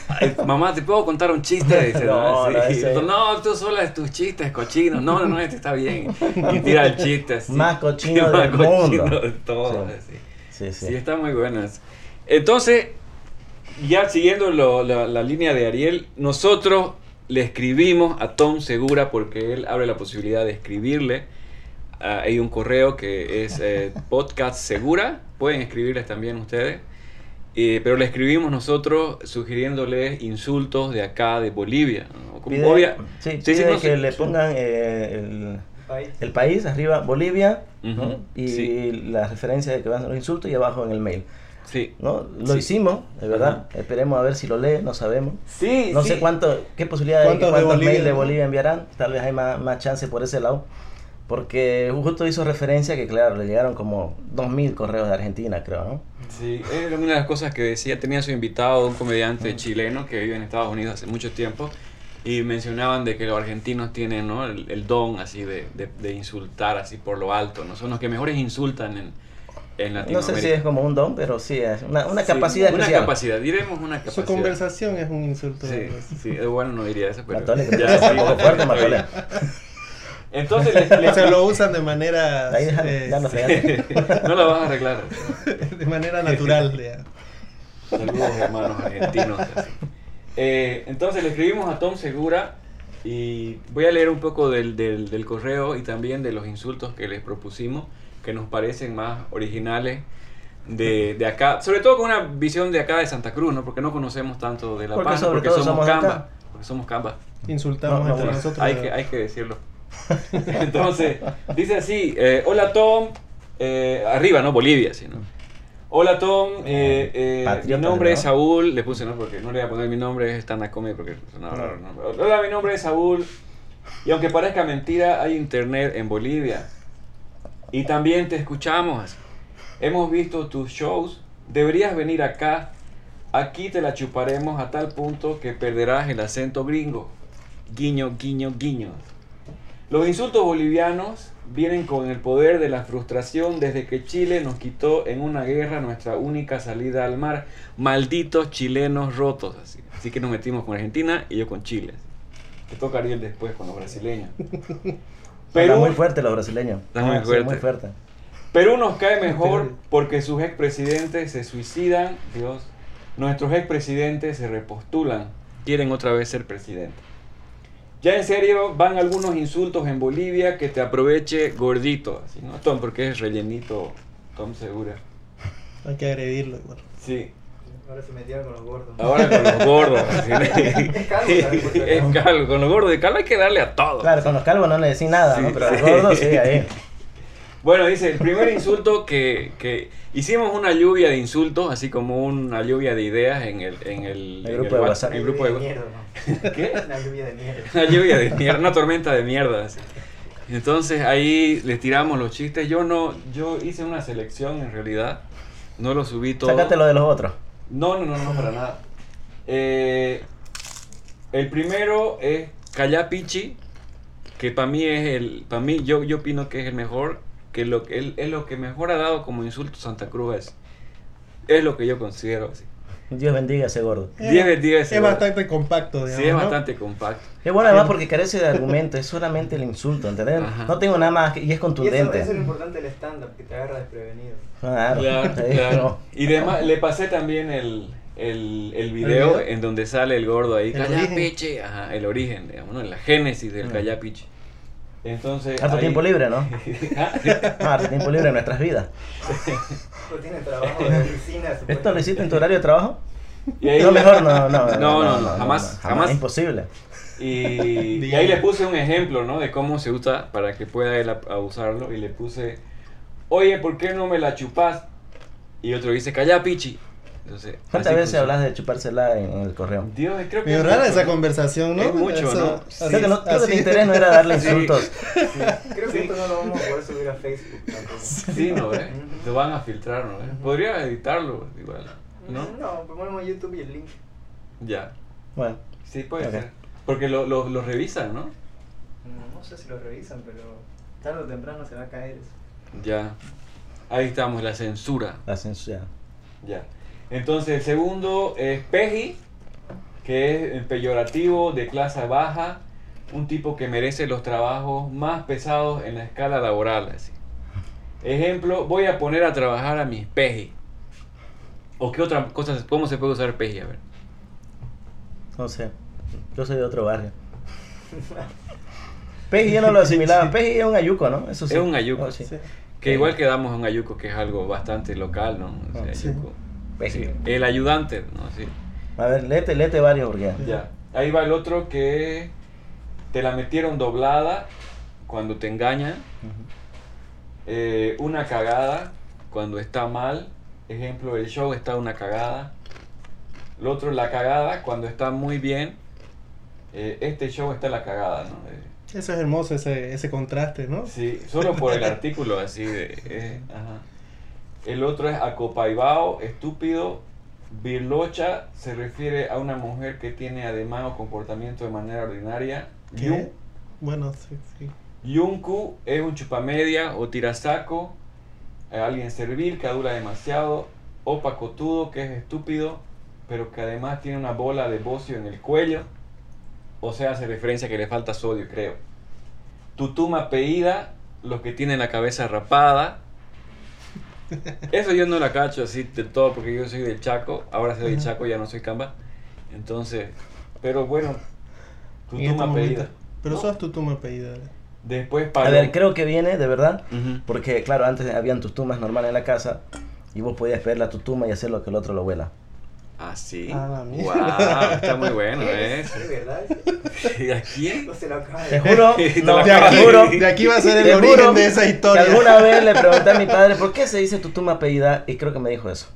[SPEAKER 2] Ay, mamá, ¿te puedo contar un chiste? Dice,
[SPEAKER 3] No,
[SPEAKER 2] ¿no?
[SPEAKER 3] no,
[SPEAKER 2] Así.
[SPEAKER 3] ese-
[SPEAKER 2] No, tú sola tus chistes cochinos. No, no, no, este está bien. Y tira el chiste así.
[SPEAKER 3] Más cochino
[SPEAKER 2] Más
[SPEAKER 3] del
[SPEAKER 2] cochino
[SPEAKER 3] mundo.
[SPEAKER 2] de todo,
[SPEAKER 3] Sí.
[SPEAKER 2] así.
[SPEAKER 3] Sí, sí.
[SPEAKER 2] Sí, está muy buenas. Entonces, ya siguiendo lo- la, la línea de Ariel, nosotros le escribimos a Tom Segura porque él abre la posibilidad de escribirle. Ah, hay un correo que es eh, podcast segura, pueden escribirles también ustedes. Eh, pero le escribimos nosotros sugiriéndole insultos de acá, de Bolivia. ¿no? Como
[SPEAKER 3] Pide,
[SPEAKER 2] obvia-
[SPEAKER 3] sí, pide que le pongan eh, el,
[SPEAKER 5] País.
[SPEAKER 3] el país arriba, Bolivia, y
[SPEAKER 2] sí.
[SPEAKER 3] la referencia de que van a ser los insultos y abajo en el mail.
[SPEAKER 2] Sí.
[SPEAKER 3] ¿no? Lo
[SPEAKER 2] Sí.
[SPEAKER 3] hicimos, de verdad. Esperemos a ver si lo lee, no sabemos.
[SPEAKER 2] Sí,
[SPEAKER 3] No
[SPEAKER 2] sí.
[SPEAKER 3] sé cuánto, qué posibilidad hay,
[SPEAKER 4] ¿Cuántos de
[SPEAKER 3] cuántos
[SPEAKER 4] Bolivia,
[SPEAKER 3] mails de? Bolivia enviarán. Tal vez hay más, más chance por ese lado. Porque justo hizo referencia que, claro, le llegaron como 2.000 correos de Argentina, creo, ¿no?
[SPEAKER 2] Sí, era una de las cosas que decía, tenía su invitado, un comediante chileno que vive en Estados Unidos hace mucho tiempo, y mencionaban de que los argentinos tienen ¿no? el, el don así de, de- de insultar así por lo alto, ¿no? Son los que mejores insultan en, en
[SPEAKER 3] No
[SPEAKER 2] Latinoamérica.
[SPEAKER 3] sé si es como un don, pero sí, es una, una
[SPEAKER 2] Sí,
[SPEAKER 3] capacidad
[SPEAKER 2] Una
[SPEAKER 3] especial.
[SPEAKER 2] capacidad, diremos una
[SPEAKER 4] Su
[SPEAKER 2] capacidad.
[SPEAKER 4] conversación es un insulto.
[SPEAKER 2] Sí, sí, bueno, no diría eso, pero...
[SPEAKER 3] Matole,
[SPEAKER 2] Ya, sí,
[SPEAKER 3] poco fuerte.
[SPEAKER 2] Entonces les, les-
[SPEAKER 4] O sea, lo usan de manera
[SPEAKER 3] Ahí
[SPEAKER 4] eh,
[SPEAKER 3] ya lo fregaste.
[SPEAKER 2] no la vas a arreglar.
[SPEAKER 4] de manera natural. ya.
[SPEAKER 2] Saludos hermanos argentinos. así. Eh, entonces le escribimos a Tom Segura y voy a leer un poco del, del- del correo y también de los insultos que les propusimos que nos parecen más originales de, de acá, sobre todo con una visión de acá de Santa Cruz, ¿no? porque no conocemos tanto de La
[SPEAKER 3] Porque
[SPEAKER 2] Paz, porque
[SPEAKER 3] todo
[SPEAKER 2] somos Camba, porque somos Camba.
[SPEAKER 4] Insultamos
[SPEAKER 3] No, no,
[SPEAKER 4] entre
[SPEAKER 3] bueno,
[SPEAKER 4] nosotros.
[SPEAKER 2] Hay que, hay que decirlo. Entonces, dice así, eh, hola Tom, eh, arriba, ¿no? Bolivia, sí, ¿no? Hola Tom, eh, eh, mi nombre
[SPEAKER 3] ¿no?
[SPEAKER 2] es Saúl, le puse, ¿no? Porque no le voy a poner mi nombre, es stand comedy porque sonaba raro, ¿no? Hola, mi nombre es Saúl, y aunque parezca mentira, hay internet en Bolivia. Y también te escuchamos. Hemos visto tus shows, deberías venir acá. Aquí te la chuparemos a tal punto que perderás el acento gringo. Guiño, guiño, guiño. Los insultos bolivianos vienen con el poder de la frustración desde que Chile nos quitó en una guerra nuestra única salida al mar. Malditos chilenos rotos. Así, así que nos metimos con Argentina y yo con Chile. Te toca Ariel después con los brasileños.
[SPEAKER 3] Está muy fuerte los brasileños.
[SPEAKER 2] Está muy
[SPEAKER 3] Sí,
[SPEAKER 2] fuerte.
[SPEAKER 3] muy fuerte.
[SPEAKER 2] Perú nos cae mejor porque sus expresidentes se suicidan, Dios. Nuestros expresidentes se repostulan, quieren otra vez ser presidente. Ya en serio, van algunos insultos en Bolivia que te aproveche gordito, así, ¿no? Tom, porque es rellenito, Tom segura.
[SPEAKER 4] Hay que agredirlo igual.
[SPEAKER 2] Sí,
[SPEAKER 5] Ahora se metieron con los gordos.
[SPEAKER 2] ahora con los gordos. así.
[SPEAKER 5] Es calvo.
[SPEAKER 2] Es calvo, con los gordos de calvo hay que darle a todo.
[SPEAKER 3] Claro, con los calvos no le decís nada,
[SPEAKER 2] Sí,
[SPEAKER 3] ¿no? Pero
[SPEAKER 2] sí.
[SPEAKER 3] al gordo sí, ahí.
[SPEAKER 2] Bueno, dice, el primer insulto que, que hicimos una lluvia de insultos, así como una lluvia de ideas en el, en el,
[SPEAKER 3] El
[SPEAKER 2] en
[SPEAKER 3] grupo de WhatsApp.
[SPEAKER 2] el grupo de
[SPEAKER 5] mierda, ¿no?
[SPEAKER 2] ¿Qué?
[SPEAKER 5] Una lluvia de mierda.
[SPEAKER 2] Una lluvia de mierda, una tormenta de mierda. así. Entonces ahí les tiramos los chistes. Yo no, yo hice una selección en realidad. No lo subí todo.
[SPEAKER 3] Sácate lo de los otros.
[SPEAKER 2] No, no, no, no, para nada. Eh, el primero es Callapichi, que para mí es el, para mí yo, yo opino que es el mejor, que lo que él- es lo que mejor ha dado como insulto Santa Cruz es, es lo que yo considero así.
[SPEAKER 3] Dios bendiga a ese gordo.
[SPEAKER 2] Diez de diez,
[SPEAKER 4] Es
[SPEAKER 2] seguro.
[SPEAKER 4] bastante compacto, digamos.
[SPEAKER 2] Sí, es
[SPEAKER 4] ¿no?
[SPEAKER 2] bastante compacto.
[SPEAKER 3] Es bueno además porque carece de argumento, es solamente el insulto, ¿entendés?
[SPEAKER 2] Ajá.
[SPEAKER 3] No tengo nada más y es
[SPEAKER 5] Y eso,
[SPEAKER 3] contundente.
[SPEAKER 5] eso es lo importante del stand-up, que te agarra desprevenido.
[SPEAKER 3] Claro,
[SPEAKER 2] Claro, claro. Y además le pasé también el, el, el video
[SPEAKER 4] video?
[SPEAKER 2] en donde sale el gordo ahí.
[SPEAKER 4] El origen.
[SPEAKER 2] Callapiche, ajá, el origen, digamos, ¿no? la génesis del
[SPEAKER 3] Mm.
[SPEAKER 2] Callapiche. Entonces.
[SPEAKER 3] Harto
[SPEAKER 2] ahí-
[SPEAKER 3] tiempo libre, ¿no?
[SPEAKER 2] Ah,
[SPEAKER 3] Ah, harto tiempo libre en nuestras vidas.
[SPEAKER 5] Trabajo de oficina.
[SPEAKER 3] ¿Esto lo hiciste en tu horario de trabajo?
[SPEAKER 2] y ahí
[SPEAKER 3] No,
[SPEAKER 2] le-
[SPEAKER 3] mejor no, no.
[SPEAKER 2] No, no, no, jamás, jamás.
[SPEAKER 3] Imposible.
[SPEAKER 2] Y, y ahí le puse un ejemplo, ¿no? De cómo se usa para que pueda él a, a usarlo. Y le puse, oye, ¿por qué no me la chupas? Y otro dice, calla, pichi. Entonces,
[SPEAKER 3] ¿Cuántas veces
[SPEAKER 2] funciona.
[SPEAKER 3] hablas de chupársela en, en el correo?
[SPEAKER 2] Dios, creo que es
[SPEAKER 4] rara
[SPEAKER 2] mucho,
[SPEAKER 4] esa
[SPEAKER 2] ¿no?
[SPEAKER 4] conversación, ¿no?
[SPEAKER 2] Es mucho, ¿no?
[SPEAKER 4] así-
[SPEAKER 3] creo que, no, creo que interés no era darle
[SPEAKER 2] Sí.
[SPEAKER 3] insultos.
[SPEAKER 5] Creo que esto no lo vamos a poder subir a Facebook tampoco.
[SPEAKER 2] Sí, ¿no? ¿eh? Te van a filtrar, ¿no? ¿eh? Podría editarlo igual, ¿no?
[SPEAKER 5] No, ponemos YouTube y el link.
[SPEAKER 2] Ya.
[SPEAKER 3] Bueno,
[SPEAKER 2] Sí, puede ser. Porque lo, lo, lo revisan, ¿no?
[SPEAKER 5] No, no sé si lo revisan, pero tarde o temprano se va a caer eso.
[SPEAKER 2] Ya. Ahí estamos, la censura.
[SPEAKER 3] la censura.
[SPEAKER 2] Ya. Entonces, el segundo es peji, que es peyorativo de clase baja, un tipo que merece los trabajos más pesados en la escala laboral. Así. Ejemplo, voy a poner a trabajar a mis peji. ¿O qué otra cosa, cómo se puede usar peji? A ver.
[SPEAKER 3] No sé. Yo soy de otro barrio. Peji ya no lo asimilaban. Peji es un ayuco, ¿no? Eso sí.
[SPEAKER 2] Es un ayuco.
[SPEAKER 3] Oh, sí.
[SPEAKER 4] Sí.
[SPEAKER 2] Que igual quedamos en Ayuco, que es algo bastante local, ¿no? O sea,
[SPEAKER 3] Ah.
[SPEAKER 2] Ayuco. Sí, El ayudante, ¿no? Sí.
[SPEAKER 3] A ver, léete, léete varios porque...
[SPEAKER 2] Ya. Ahí va el otro que te la metieron doblada cuando te engañan.
[SPEAKER 3] Ujú.
[SPEAKER 2] Eh, una cagada cuando está mal. ejemplo, el show está una cagada. El otro, la cagada, cuando está muy bien. eh, este show está la cagada, ¿no? Eh,
[SPEAKER 4] Eso es hermoso, ese, ese contraste, ¿no?
[SPEAKER 2] Sí, solo por el artículo así de... eh, ajá. El otro es acopaibao, estúpido. Birlocha se refiere a una mujer que tiene ademán o comportamiento de manera ordinaria.
[SPEAKER 4] ¿Qué?
[SPEAKER 2] Yun-
[SPEAKER 4] Bueno, sí, sí.
[SPEAKER 2] Yunku es un chupamedia o tirasaco. eh, alguien servil que adula demasiado. O pacotudo que es estúpido, pero que además tiene una bola de bocio en el cuello. O sea, hace referencia a que le falta sodio, creo. Tutuma peída, los que tienen la cabeza rapada. Eso yo no la cacho así de todo porque yo soy del Chaco. Ahora soy del. Chaco, ya no soy Camba. Entonces, pero bueno,
[SPEAKER 4] En este
[SPEAKER 2] tutuma
[SPEAKER 4] momento.
[SPEAKER 2] peída.
[SPEAKER 4] Pero
[SPEAKER 2] No.
[SPEAKER 4] sos tu tuma apellida.
[SPEAKER 2] Después
[SPEAKER 3] A
[SPEAKER 2] palo-
[SPEAKER 3] ver, creo que viene, de verdad, porque claro, antes habían tutumas normales en la casa y vos podías pedir la tutuma y hacer lo que el otro lo vuela.
[SPEAKER 2] Ah, sí.
[SPEAKER 4] Ah.
[SPEAKER 2] Wow, está muy bueno, ¿eh?
[SPEAKER 5] ¿Es verdad?
[SPEAKER 2] ¿Y ¿A quién?
[SPEAKER 5] No se lo acaba
[SPEAKER 3] Te
[SPEAKER 5] de
[SPEAKER 3] juro,
[SPEAKER 2] Te
[SPEAKER 3] no,
[SPEAKER 2] la
[SPEAKER 3] te
[SPEAKER 4] De aquí,
[SPEAKER 3] juro,
[SPEAKER 4] de aquí va a ser el origen
[SPEAKER 3] juro
[SPEAKER 4] de esa
[SPEAKER 3] que
[SPEAKER 4] historia.
[SPEAKER 3] alguna vez le pregunté a mi padre por qué se dice tutuma apellida y creo que me dijo eso.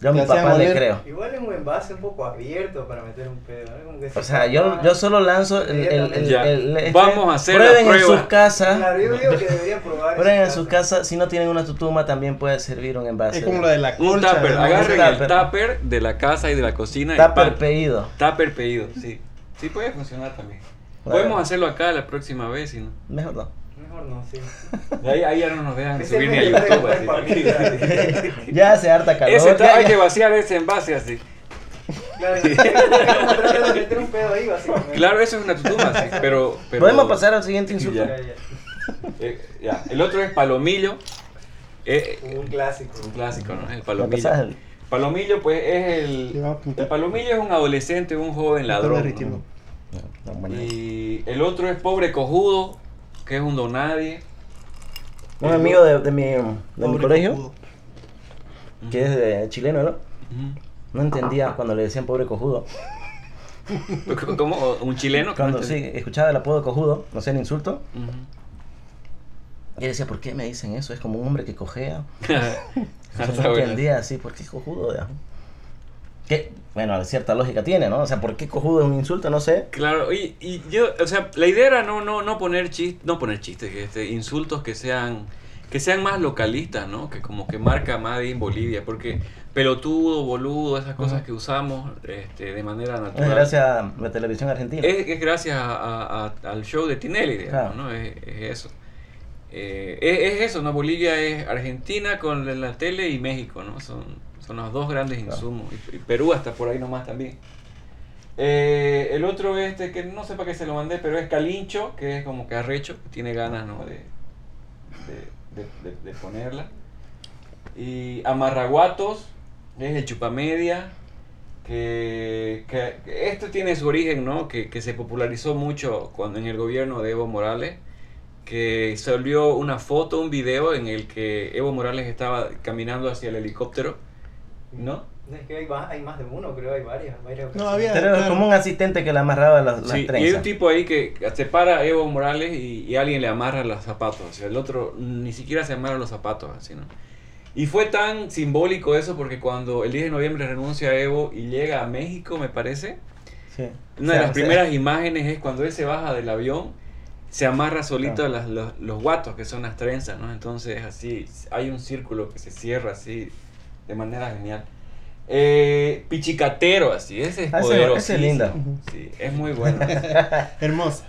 [SPEAKER 3] Yo a mi papá le creo.
[SPEAKER 5] Igual es un envase un poco abierto para meter un pedo. ¿no? Como que
[SPEAKER 3] O
[SPEAKER 5] se
[SPEAKER 3] sea, yo, yo solo lanzo el... el, el- este,
[SPEAKER 2] Vamos a hacer la
[SPEAKER 3] Prueben en
[SPEAKER 2] prueba.
[SPEAKER 3] sus casas.
[SPEAKER 5] Claro, yo digo que deberían probar.
[SPEAKER 3] Prueben en sus casas. Si no tienen una tutuma, también puede servir un envase.
[SPEAKER 4] Es como lo de la
[SPEAKER 2] Un
[SPEAKER 4] colcha.
[SPEAKER 2] tupper.
[SPEAKER 4] ¿no?
[SPEAKER 2] Agarren
[SPEAKER 3] Un
[SPEAKER 2] el
[SPEAKER 3] tupper.
[SPEAKER 2] tupper de la casa y de la cocina. y
[SPEAKER 3] Tupper pedido.
[SPEAKER 2] Tupper pedido, sí. Sí puede funcionar también.
[SPEAKER 3] Claro.
[SPEAKER 2] Podemos hacerlo acá la próxima vez, si no.
[SPEAKER 3] Mejor no.
[SPEAKER 5] Mejor no, sí.
[SPEAKER 2] De ahí, ahí ya no nos dejan
[SPEAKER 5] Ese
[SPEAKER 2] subir ni a YouTube. así.
[SPEAKER 3] ya hace harta calor.
[SPEAKER 2] Ese
[SPEAKER 3] ya-
[SPEAKER 2] hay
[SPEAKER 3] ya-
[SPEAKER 2] que vaciar ese envase así.
[SPEAKER 5] Claro, un pedo ahí,
[SPEAKER 2] eso es una tutuma, sí, pero, pero...
[SPEAKER 3] Podemos pasar al siguiente insulto.
[SPEAKER 2] Ya.
[SPEAKER 5] Ya, ya.
[SPEAKER 2] Eh, ya. El otro es palomillo. Eh,
[SPEAKER 5] Un clásico.
[SPEAKER 2] un clásico, ¿no? El
[SPEAKER 3] ¿Me
[SPEAKER 2] palomillo. Palomillo, pues, es el... El palomillo es un adolescente, un joven ladrón. Y el otro es pobre cojudo, que es un donadie.
[SPEAKER 3] Un amigo de, de mi, de mi colegio,
[SPEAKER 4] cojudo.
[SPEAKER 3] que es de chileno, ¿no? No entendía cuando le decían pobre cojudo.
[SPEAKER 2] ¿Cómo? ¿Un chileno?
[SPEAKER 3] Cuando sí, escuchaba el apodo cojudo, no sé, el insulto. Y él decía, ¿por qué me dicen eso? Es como un hombre que cojea. No entendía así, ¿por qué cojudo? ya? Que, bueno, cierta lógica tiene, ¿no? O sea, ¿por qué cojudo es un insulto? No sé.
[SPEAKER 2] Claro, y, y yo, o sea, la idea era no, no, no poner chistes, no poner chistes, este, insultos que sean, que sean más localistas, ¿no? Que como que marca más en Bolivia, porque pelotudo, boludo, esas cosas que usamos este, de manera
[SPEAKER 3] Es
[SPEAKER 2] natural.
[SPEAKER 3] gracias a la televisión argentina.
[SPEAKER 2] Es, es gracias a- a- a- al show de Tinelli, digamos,
[SPEAKER 3] Claro.
[SPEAKER 2] ¿no? Es, es eso. Eh, es, es eso, ¿no? Bolivia es Argentina con la tele y México, ¿no? Son, son los dos grandes
[SPEAKER 3] Claro.
[SPEAKER 2] insumos. Y, y Perú hasta por ahí nomás también. Eh, el otro este, que no sé para qué se lo mandé, pero es Calincho, que es como que arrecho, que tiene ganas, ¿no? De, de, de- de- de ponerla. Y Amarraguatos, es el chupamedia, que, que, que esto tiene su origen, ¿no? Que, que se popularizó mucho cuando en el gobierno de Evo Morales, que salió una foto, un video en el que Evo Morales estaba caminando hacia el helicóptero, ¿no?
[SPEAKER 5] Es que hay, más- hay más de uno, creo, hay varias. varias
[SPEAKER 4] No, había- claro.
[SPEAKER 3] como un asistente que le amarraba las, las
[SPEAKER 2] Sí, y hay
[SPEAKER 3] trenzas.
[SPEAKER 2] un tipo ahí que se para a Evo Morales y, y alguien le amarra los zapatos. O sea, el otro ni siquiera se amarra los zapatos, así, ¿no? Y fue tan simbólico eso porque cuando el 10 de noviembre renuncia a Evo y llega a México, me parece,
[SPEAKER 3] Sí.
[SPEAKER 2] una
[SPEAKER 3] O
[SPEAKER 2] de
[SPEAKER 3] sea,
[SPEAKER 2] las
[SPEAKER 3] o sea,
[SPEAKER 2] primeras imágenes es cuando él se baja del avión, se amarra solito
[SPEAKER 3] Claro.
[SPEAKER 2] las- los, los guatos, que son las trenzas, ¿no? Entonces, así, hay un círculo que se cierra así, de manera genial. Eh, pichicatero, así, ese es
[SPEAKER 3] Ah, ese-
[SPEAKER 2] poderoso.
[SPEAKER 3] ese es lindo.
[SPEAKER 2] Sí, es muy bueno.
[SPEAKER 4] Hermosa.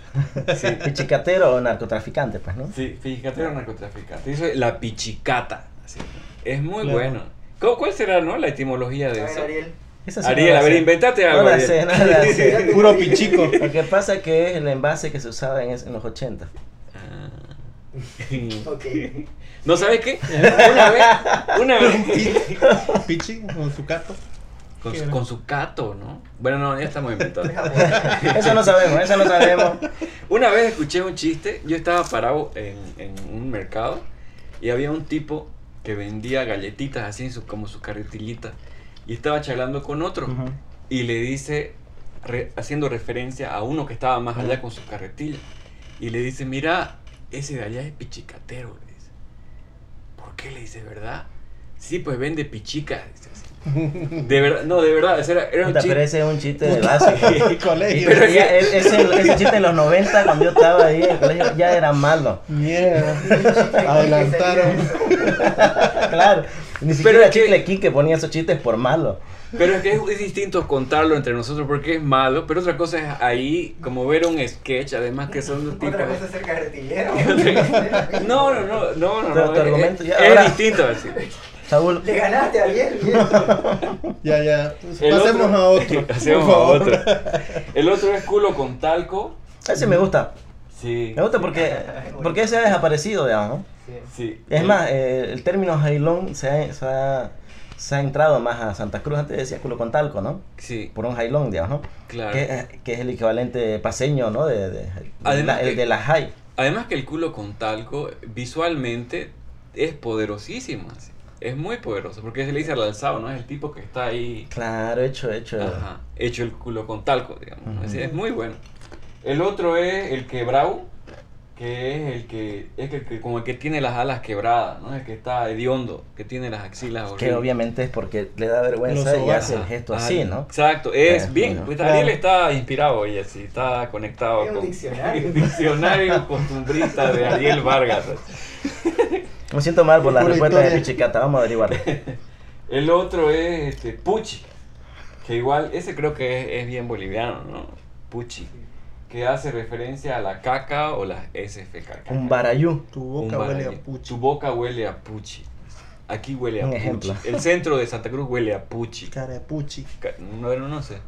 [SPEAKER 2] Sí,
[SPEAKER 3] Pichicatero o narcotraficante, pues, ¿no?
[SPEAKER 2] sí pichicatero narcotraficante. Eso es la pichicata. así. Es muy
[SPEAKER 4] Claro.
[SPEAKER 2] bueno. ¿Cómo- ¿Cuál será, no, la etimología de
[SPEAKER 5] A ver,
[SPEAKER 2] eso?
[SPEAKER 5] Ariel.
[SPEAKER 3] Esa sí
[SPEAKER 2] Ariel,
[SPEAKER 3] no la
[SPEAKER 2] a ver, inventate
[SPEAKER 3] No
[SPEAKER 2] algo.
[SPEAKER 3] la
[SPEAKER 2] Ariel.
[SPEAKER 3] sé, no la sé.
[SPEAKER 4] Puro pichico.
[SPEAKER 3] Lo que pasa es que es el envase que se usaba en, es- en los 80.
[SPEAKER 2] Ah.
[SPEAKER 5] Ok.
[SPEAKER 2] ¿No sabes qué? Una vez, una vez,
[SPEAKER 4] Pichi, con su gato.
[SPEAKER 2] con
[SPEAKER 4] ¿Qué
[SPEAKER 2] su, con su cato, ¿no? Bueno, no, ya estamos inventando.
[SPEAKER 3] Eso no sabemos, eso no sabemos.
[SPEAKER 2] Una vez escuché un chiste, yo estaba parado en, en un mercado y había un tipo que vendía galletitas así en su, como su carretillita y estaba charlando con otro
[SPEAKER 3] Ujú.
[SPEAKER 2] y le dice, re- haciendo referencia a uno que estaba más allá con su carretilla y le dice, mira, ese de allá es pichicatero, le dice. ¿Por qué le dice, verdad? Sí, pues vende pichicas. dice así. De verdad, no, de verdad, ese era, era un
[SPEAKER 3] Puta,
[SPEAKER 2] chiste.
[SPEAKER 3] pero ese es un chiste de.
[SPEAKER 4] El colegio.
[SPEAKER 3] Pero ya, e- ese, ese chiste en los 90, cuando yo estaba ahí en el colegio, ya era malo.
[SPEAKER 4] Mierda. Adelantaron.
[SPEAKER 3] claro. Ni
[SPEAKER 2] Pero
[SPEAKER 3] siquiera
[SPEAKER 2] que-
[SPEAKER 3] Chicle Quique ponía esos chistes por malo.
[SPEAKER 2] Pero es que es, es distinto contarlo entre nosotros porque es malo, pero otra cosa es ahí como ver un sketch, además que son los tipos.
[SPEAKER 5] Otra cosa es ser carretillero.
[SPEAKER 2] No, no, no, no, no, no, es- es,
[SPEAKER 3] ahora-
[SPEAKER 2] distinto así.
[SPEAKER 3] Saúl,
[SPEAKER 5] Le ganaste a alguien.
[SPEAKER 4] Ya, ya.
[SPEAKER 2] El
[SPEAKER 4] Pasemos
[SPEAKER 2] otro-
[SPEAKER 4] a otro.
[SPEAKER 2] Pasemos a otro. El otro es culo con talco.
[SPEAKER 3] ese me gusta.
[SPEAKER 2] Sí.
[SPEAKER 3] Me gusta porque, porque ese ha desaparecido, digamos, ¿no?
[SPEAKER 5] Sí.
[SPEAKER 2] Sí.
[SPEAKER 3] Es más, eh, el término jailón se ha, se, ha, se ha entrado más a Santa Cruz. Antes decía culo con talco, ¿no?
[SPEAKER 2] Sí,
[SPEAKER 3] Por un jailón, digamos, ¿no?
[SPEAKER 2] claro.
[SPEAKER 3] Que, eh, que es el equivalente paseño, ¿no? De, de, de
[SPEAKER 2] Además
[SPEAKER 3] la-
[SPEAKER 2] que-
[SPEAKER 3] el de la jai.
[SPEAKER 2] Además que el culo con talco visualmente es poderosísimo. así. Es muy poderoso porque se le dice al alzado, ¿no? Es el tipo que está ahí
[SPEAKER 3] Claro, hecho, hecho.
[SPEAKER 2] ajá, hecho el culo con talco, digamos.
[SPEAKER 3] Ujú.
[SPEAKER 2] Así, es muy bueno. El otro es el quebrau, que es el que es el que como el que tiene las alas quebradas, ¿no? El que está hediondo, que tiene las axilas
[SPEAKER 3] Que obviamente es porque le da vergüenza y hace el gesto
[SPEAKER 2] Ah,
[SPEAKER 3] así, ¿no?
[SPEAKER 2] Exacto, es
[SPEAKER 3] Eh,
[SPEAKER 2] bien.
[SPEAKER 3] bueno.
[SPEAKER 2] Pues. Ariel está inspirado hoy, así, está conectado
[SPEAKER 5] Es un
[SPEAKER 2] con
[SPEAKER 5] diccionario.
[SPEAKER 2] diccionario costumbrista de Ariel Vargas.
[SPEAKER 3] Me siento mal por la respuesta de. Pichicata, vamos a averiguarlo.
[SPEAKER 2] El otro es este, Puchi, que igual, ese creo que es, es bien boliviano, ¿no? Puchi, que hace referencia a la caca o las SFK.
[SPEAKER 3] Un barayú.
[SPEAKER 4] Tu
[SPEAKER 2] Un
[SPEAKER 4] boca huele a pucho.
[SPEAKER 2] Tu boca huele a Puchi. Aquí huele a
[SPEAKER 3] Un
[SPEAKER 2] Puchi.
[SPEAKER 3] ejemplo.
[SPEAKER 2] El centro de Santa Cruz huele a Puchi.
[SPEAKER 4] Cara de puchi.
[SPEAKER 2] Ca- No, no, no sé.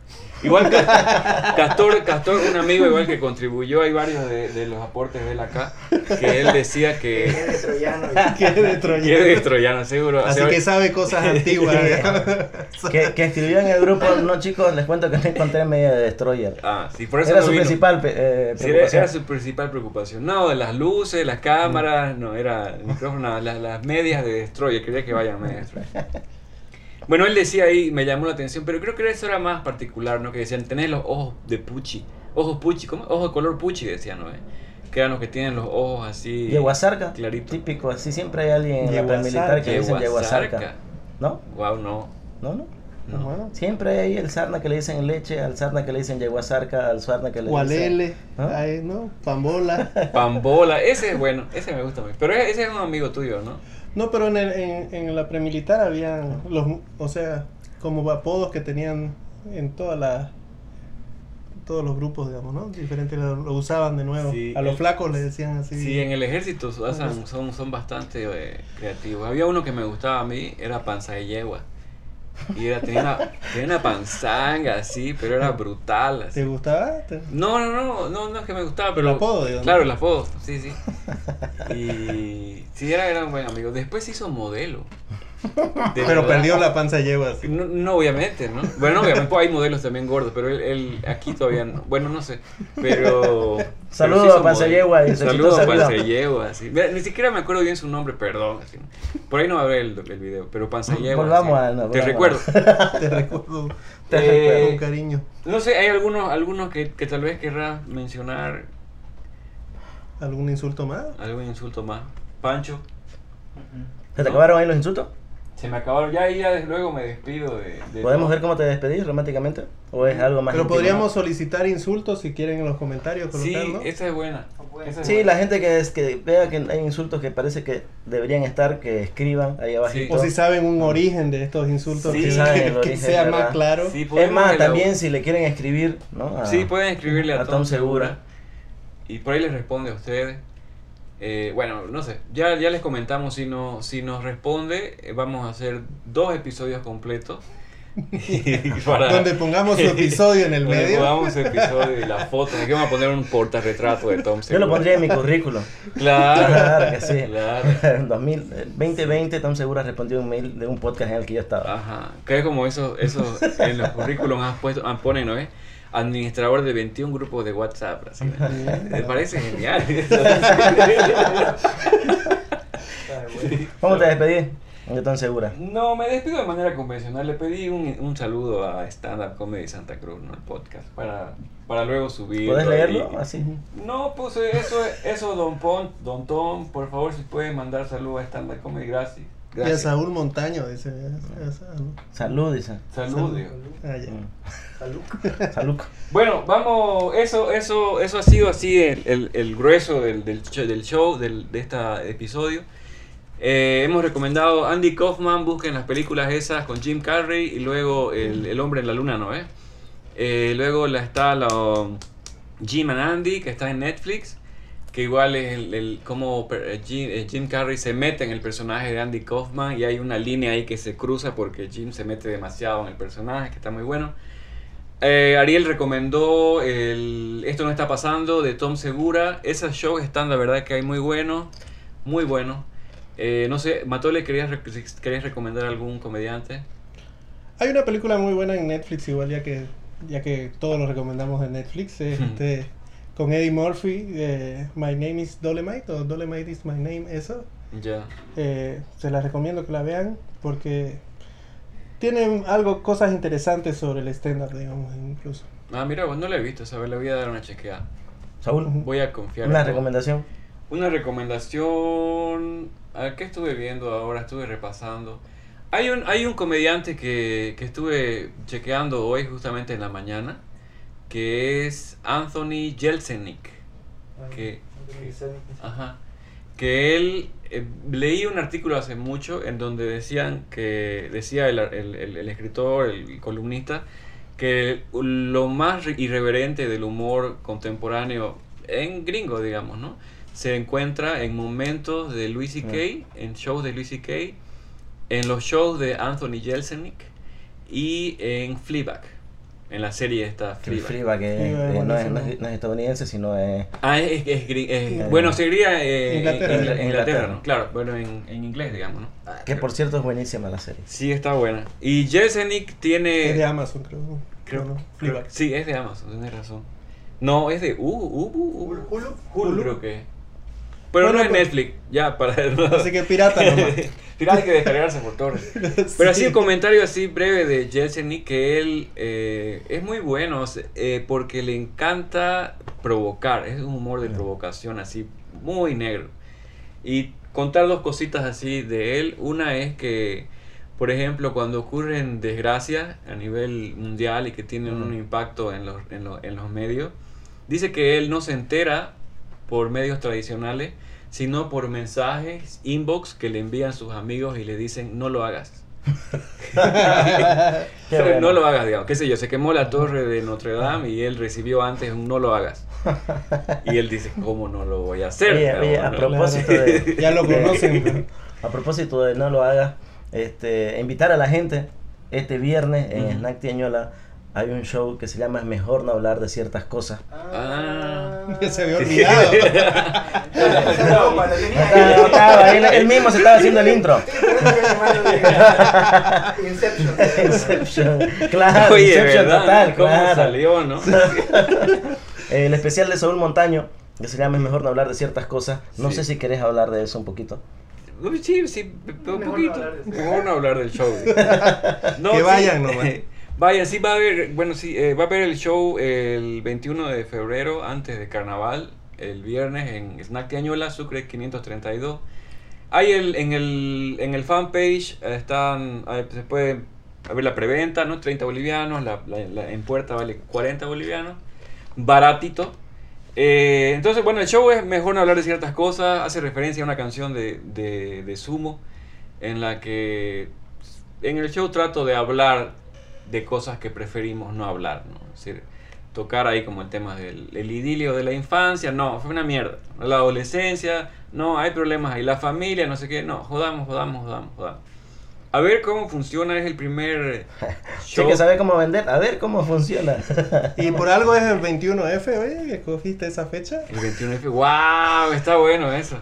[SPEAKER 2] Igual que Castor, Castor, un amigo igual que contribuyó, hay varios de, de los aportes de él acá, que él decía
[SPEAKER 5] Que
[SPEAKER 2] que...
[SPEAKER 5] es de troyano.
[SPEAKER 4] Que es de
[SPEAKER 2] que es
[SPEAKER 4] Troyano.
[SPEAKER 2] de troyano, seguro.
[SPEAKER 4] Así que sabe cosas antiguas.
[SPEAKER 3] Que, que escribió en el grupo, no chicos, les cuento que me encontré en medio de Destroyer.
[SPEAKER 2] Ah, sí, por eso
[SPEAKER 3] Era
[SPEAKER 2] no
[SPEAKER 3] su
[SPEAKER 2] vino.
[SPEAKER 3] principal eh,
[SPEAKER 2] Sí, era,
[SPEAKER 3] preocupación.
[SPEAKER 2] era su principal preocupación. No, de las luces, las cámaras, no, era el micrófono, nada, las, las medias de Destroyer, quería que de Destroyer. Bueno, él decía ahí, me llamó la atención, pero creo que eso era más particular, ¿no? Que decían, tenés los ojos de Puchi, ojos Puchi, ¿cómo? Ojos de color Puchi, decían, ¿no? Que eran los que tienen los ojos así.
[SPEAKER 3] Yeguasarca,
[SPEAKER 2] Clarito.
[SPEAKER 3] típico, así siempre hay alguien en la paramilitar que le dicen
[SPEAKER 2] Yeguasarca.
[SPEAKER 3] ¿No?
[SPEAKER 2] Wow, no.
[SPEAKER 3] ¿No? ¿No?
[SPEAKER 2] no.
[SPEAKER 4] Bueno.
[SPEAKER 3] Siempre hay ahí el sarna que le dicen leche, al sarna que le dicen yeguasarca, al sarna que le dicen...
[SPEAKER 4] Gualele.
[SPEAKER 3] ¿Ah?
[SPEAKER 4] Ay, ¿no? Pambola.
[SPEAKER 2] Pambola, ese es bueno, ese me gusta a mí. Pero ese es un amigo tuyo, ¿no?
[SPEAKER 4] No, pero en, el, en, en la premilitar había los, o sea, como apodos que tenían en todas las todos los grupos, digamos, ¿no? Diferentes lo, lo usaban de nuevo.
[SPEAKER 2] Sí,
[SPEAKER 4] a los
[SPEAKER 2] el-
[SPEAKER 4] flacos le decían así.
[SPEAKER 2] Sí, en el ejército son, son, son bastante eh, creativos. Había uno que me gustaba a mí, era panza de yegua. Y era, tenía, una, tenía una panzanga así, pero era brutal. así.
[SPEAKER 4] ¿Te gustaba? ¿Te-
[SPEAKER 2] No, no, no, no, no es que me gustaba, pero...
[SPEAKER 4] El apodo, digamos.
[SPEAKER 2] Claro, el apodo, sí, sí. Y sí, era, era un buen amigo. Después se hizo modelo.
[SPEAKER 4] Pero perdió la panza así.
[SPEAKER 2] No, no, obviamente, ¿no? Bueno, obviamente hay modelos también gordos, pero él, él aquí todavía no. Bueno, no sé, pero...
[SPEAKER 3] Saludos
[SPEAKER 2] sí
[SPEAKER 3] a Panza. Yegua
[SPEAKER 2] Saludos a Panza. Yegua, Ni siquiera me acuerdo bien su nombre, perdón. así. Por ahí no va a ver el, el video, pero Panza Yegua.
[SPEAKER 3] Volvamos
[SPEAKER 2] así.
[SPEAKER 3] a- no,
[SPEAKER 2] Te
[SPEAKER 3] volvamos
[SPEAKER 2] recuerdo.
[SPEAKER 4] Te recuerdo
[SPEAKER 3] Te
[SPEAKER 2] Eh,
[SPEAKER 3] recuerdo.
[SPEAKER 4] con cariño.
[SPEAKER 2] No sé, hay algunos, algunos que, que tal vez querrás mencionar
[SPEAKER 4] ¿Algún insulto más?
[SPEAKER 2] algún insulto más. Pancho,
[SPEAKER 3] ¿Se te acabaron ahí los insultos?
[SPEAKER 2] Se me acabaron ya y ya desde luego me despido de... de
[SPEAKER 3] ¿Podemos
[SPEAKER 2] todo.
[SPEAKER 3] ver cómo te despedís románticamente? ¿O es algo más
[SPEAKER 4] Pero
[SPEAKER 3] íntimo?
[SPEAKER 4] podríamos solicitar insultos si quieren en los comentarios
[SPEAKER 2] Sí,
[SPEAKER 4] colocar, ¿no?
[SPEAKER 2] esa es buena. esa es
[SPEAKER 3] Sí,
[SPEAKER 2] buena.
[SPEAKER 3] la gente que, es, que vea que hay insultos que parece que deberían estar, que escriban ahí abajito.
[SPEAKER 4] O si saben un origen de estos insultos
[SPEAKER 2] Sí,
[SPEAKER 4] que,
[SPEAKER 3] saben el
[SPEAKER 4] que- que
[SPEAKER 3] origen,
[SPEAKER 4] sea
[SPEAKER 3] ¿verdad?
[SPEAKER 4] más claro.
[SPEAKER 2] Sí,
[SPEAKER 3] Es más, también si le quieren escribir, ¿no? A-
[SPEAKER 2] Sí, pueden escribirle a,
[SPEAKER 3] a
[SPEAKER 2] Tom,
[SPEAKER 3] Tom
[SPEAKER 2] Segura.
[SPEAKER 3] Segura.
[SPEAKER 2] Y por ahí les responde a ustedes. Eh, bueno, no sé, ya, ya les comentamos, si, no, si nos responde, eh, vamos a hacer dos episodios completos. para,
[SPEAKER 4] Donde pongamos su episodio en el
[SPEAKER 2] donde
[SPEAKER 4] medio.
[SPEAKER 2] pongamos su episodio y la foto. Aquí vamos a poner un portarretrato de Tom
[SPEAKER 3] Yo
[SPEAKER 2] Segura.
[SPEAKER 3] lo pondría en mi currículum.
[SPEAKER 2] Claro,
[SPEAKER 3] Claro que sí.
[SPEAKER 2] claro.
[SPEAKER 3] En 2000, eh, 2020, Tom Segura respondió un mail de un podcast en el que yo estaba.
[SPEAKER 2] Ajá, que es como eso, eso en los currículums han puesto, han ponen, ¿no es? Administrador de 21 grupos de WhatsApp. Me parece genial.
[SPEAKER 3] ¿Cómo te despedís de Tom Segura?
[SPEAKER 2] No, me despido de manera convencional. Le pedí un, un saludo a Stand Up Comedy Santa Cruz, ¿no? El podcast, para, para luego subir.
[SPEAKER 3] ¿Podés leerlo? Así.
[SPEAKER 2] No, pues eso, eso, don Pon, don Tom, por favor, si puede mandar saludos a Stand Up Comedy, gracias.
[SPEAKER 4] Y a
[SPEAKER 2] Gracias.
[SPEAKER 4] Saúl Montaño, dice.
[SPEAKER 3] Salud, dice.
[SPEAKER 2] Salud. digo.
[SPEAKER 4] Ah, ya.
[SPEAKER 3] Mm. Salud.
[SPEAKER 2] Bueno, vamos, eso, eso, eso ha sido así el, el- el grueso del, del show, del, show del- de este episodio. Eh, hemos recomendado Andy Kaufman, busquen las películas esas con Jim Carrey y luego El, El Hombre en la Luna, ¿no? Eh? Eh, luego la, está la, um, Jim and Andy, que está en Netflix, que igual es el, el- cómo eh, Jim, eh, Jim Carrey se mete en el personaje de Andy Kaufman y hay una línea ahí que se cruza porque Jim se mete demasiado en el personaje, que está muy bueno. Eh, Ariel recomendó el Esto no está pasando de Tom Segura. Esos shows están, la verdad, que hay muy buenos. Muy buenos. Eh, no sé, Matole, ¿querías, ¿querías recomendar algún comediante?
[SPEAKER 4] Hay una película muy buena en Netflix, igual ya que ya que todos lo recomendamos en Netflix, este, con Eddie Murphy, eh, My Name is Dolemite, o Dolemite is My Name, eso.
[SPEAKER 2] Ya.
[SPEAKER 4] Eh, se la recomiendo que la vean porque tienen algo, cosas interesantes sobre el stand-up, digamos, incluso.
[SPEAKER 2] Ah, mira, vos no la he visto, ¿sabes? Le voy a dar una chequeada.
[SPEAKER 3] Saúl,
[SPEAKER 2] Voy a confiar. en
[SPEAKER 3] una
[SPEAKER 2] vos.
[SPEAKER 3] recomendación.
[SPEAKER 2] Una recomendación. A ¿qué estuve viendo ahora? Estuve repasando. Hay un, hay un comediante que, que estuve chequeando hoy, justamente en la mañana, que es Anthony Jelsenik. Que, ajá, que él. eh, leí un artículo hace mucho en donde decían que. Decía el, el- el- el escritor, el columnista, que lo más irreverente del humor contemporáneo en gringo, digamos, ¿no? Se encuentra en momentos de Louis C.K., en shows de Louis C.K., en los shows de Anthony Jelsenik y en Fleabag, en la serie esta
[SPEAKER 3] El
[SPEAKER 2] Fleabag.
[SPEAKER 3] Fleabag, que no, es, no es- no es estadounidense, sino es...
[SPEAKER 2] Ah, es, es
[SPEAKER 3] Eh,
[SPEAKER 2] bueno, sería eh,
[SPEAKER 4] Inglaterra.
[SPEAKER 2] en- en Inglaterra,
[SPEAKER 3] Inglaterra.
[SPEAKER 2] ¿no? Claro, bueno, en, en inglés, digamos, ¿no?
[SPEAKER 3] Que por cierto es buenísima la serie.
[SPEAKER 2] Sí, está buena. Y Jelsenik tiene...
[SPEAKER 4] es de Amazon, creo.
[SPEAKER 2] Creo,
[SPEAKER 4] ¿no?
[SPEAKER 2] creo- sí, es de Amazon, tienes razón. No, es de uh, uh, uh,
[SPEAKER 5] Hulu.
[SPEAKER 2] Hulu,
[SPEAKER 4] Hulu.
[SPEAKER 2] creo que. Pero
[SPEAKER 4] Bueno,
[SPEAKER 2] no es
[SPEAKER 4] pues-
[SPEAKER 2] Netflix, ya para
[SPEAKER 4] Así que pirata nomás.
[SPEAKER 2] Pirata hay que descargarse por torres. Pero así un comentario así breve de Jelsenik que él eh, es muy bueno eh, porque le encanta provocar, es un humor de provocación así muy negro. Y contar dos cositas así de él, una es que por ejemplo, cuando ocurren desgracias a nivel mundial y que tienen un impacto en los, en, los, en los medios, dice que él no se entera por medios tradicionales, sino por mensajes, inbox que le envían sus amigos y le dicen no lo hagas.
[SPEAKER 3] Qué
[SPEAKER 2] Pero
[SPEAKER 3] bueno.
[SPEAKER 2] No lo hagas, digamos. Qué sé yo, se quemó la torre de Notre Dame y él recibió antes un no lo hagas. Y él dice, ¿cómo no lo voy a hacer?
[SPEAKER 3] Oye,
[SPEAKER 2] Pero
[SPEAKER 3] oye, a propósito de...
[SPEAKER 4] Ya lo
[SPEAKER 3] de-
[SPEAKER 4] conocen.
[SPEAKER 3] A propósito de no lo hagas, este, invitar a la gente, este viernes en
[SPEAKER 2] Ujú.
[SPEAKER 3] Snack Tiañola hay un show que se llama Mejor no hablar de ciertas cosas.
[SPEAKER 2] Ah.
[SPEAKER 4] Ya se había olvidado.
[SPEAKER 5] No, cuando tenía
[SPEAKER 3] Estaba- él, él mismo se estaba haciendo el intro.
[SPEAKER 5] Sí, Inception.
[SPEAKER 3] Inception. Claro,
[SPEAKER 2] Oye,
[SPEAKER 3] Inception
[SPEAKER 2] ¿verdad?
[SPEAKER 3] total,
[SPEAKER 2] ¿Cómo
[SPEAKER 3] claro.
[SPEAKER 2] salió, no?
[SPEAKER 3] El especial de Saúl Montaño, que se llama Es mejor no hablar de ciertas cosas. No
[SPEAKER 2] Sí.
[SPEAKER 3] sé si querés hablar de eso un poquito.
[SPEAKER 2] Sí, sí, un
[SPEAKER 5] Mejor no
[SPEAKER 2] poquito.
[SPEAKER 5] hablar de eso.
[SPEAKER 2] Mejor no hablar del show. No,
[SPEAKER 4] Que
[SPEAKER 2] sí.
[SPEAKER 4] vayan nomás.
[SPEAKER 2] Vayan, sí va a haber, bueno, sí, eh, va a haber el show el 21 de febrero, antes de carnaval, el viernes en Snack Tiañola, Sucre 532. Hay el, en el, en el fanpage, están, se puede ver la preventa, ¿no? 30 bolivianos, en puerta vale 40 bolivianos, baratito. Eh, entonces, bueno, el show es mejor no hablar de ciertas cosas, hace referencia a una canción de, de, de Sumo, en la que en el show trato de hablar de cosas que preferimos no hablar, ¿no? Es decir, tocar ahí como el tema del el idilio de la infancia, no, fue una mierda. La adolescencia, no, hay problemas ahí. La familia, no sé qué, no, jodamos, jodamos, jodamos, jodamos. A ver cómo funciona, es el primer
[SPEAKER 3] Sí
[SPEAKER 2] show.
[SPEAKER 3] que sabe cómo vender, a ver cómo funciona.
[SPEAKER 4] Y por algo es el 21F, oye, que escogiste esa fecha.
[SPEAKER 2] El 21F, wow, está bueno eso.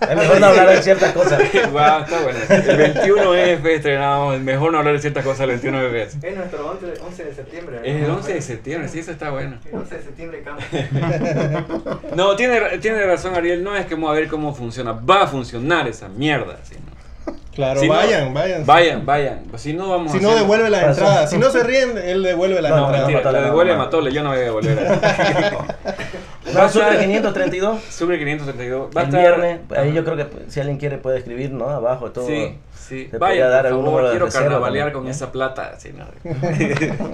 [SPEAKER 3] Es mejor no hablar de ciertas cosas.
[SPEAKER 2] wow, está bueno. El 21F estrenamos, mejor no hablar de ciertas cosas el 21F.
[SPEAKER 5] Es nuestro 11, 11 de septiembre.
[SPEAKER 2] Es el
[SPEAKER 5] ¿no?
[SPEAKER 2] 11 de septiembre, sí, eso está bueno.
[SPEAKER 5] El 11 de septiembre cambia.
[SPEAKER 2] No, tiene, tiene razón Ariel, no es que vamos a ver cómo funciona, va a funcionar esa mierda.
[SPEAKER 4] Claro,
[SPEAKER 2] Si no-
[SPEAKER 4] vayan, vayan.
[SPEAKER 2] vayan, vayan. Si no, vamos
[SPEAKER 4] Si
[SPEAKER 2] a
[SPEAKER 4] no, devuelve las entradas. Si no se ríen, él devuelve las
[SPEAKER 3] No,
[SPEAKER 2] No,
[SPEAKER 4] entradas.
[SPEAKER 2] mentira, la
[SPEAKER 3] no,
[SPEAKER 2] devuelve
[SPEAKER 3] no.
[SPEAKER 2] Matole, yo no voy a devolver. Va a
[SPEAKER 3] Sucre
[SPEAKER 2] estar-
[SPEAKER 3] 532.
[SPEAKER 2] Sucre 532. Va a
[SPEAKER 3] El
[SPEAKER 2] estar-
[SPEAKER 3] viernes, ahí yo creo que pues, si alguien quiere puede escribir, ¿no? Abajo todo.
[SPEAKER 2] Sí, sí.
[SPEAKER 3] Te
[SPEAKER 2] Vaya,
[SPEAKER 3] dar algún
[SPEAKER 2] favor, quiero
[SPEAKER 3] reserva
[SPEAKER 2] carnavalear con
[SPEAKER 3] ¿eh?
[SPEAKER 2] esa plata. Sí, no.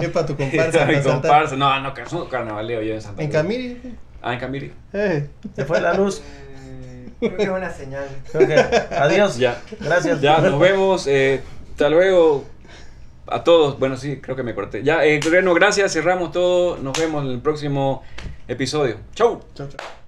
[SPEAKER 4] Es para tu comparsa.
[SPEAKER 2] Mi comparsa. No, no, que no carnavaleo yo en Santa
[SPEAKER 4] En. Camiri.
[SPEAKER 2] Ah, en Camiri.
[SPEAKER 4] Eh.
[SPEAKER 3] Se fue la luz.
[SPEAKER 5] Creo que es una señal.
[SPEAKER 3] Adiós.
[SPEAKER 2] Ya.
[SPEAKER 3] Gracias.
[SPEAKER 2] Ya, nos vemos. eh, hasta luego. A todos. Bueno, sí, creo que me corté. Ya, eh, bueno, gracias. Cerramos todo. Nos vemos en el próximo episodio. Chau.
[SPEAKER 4] Chau, chau.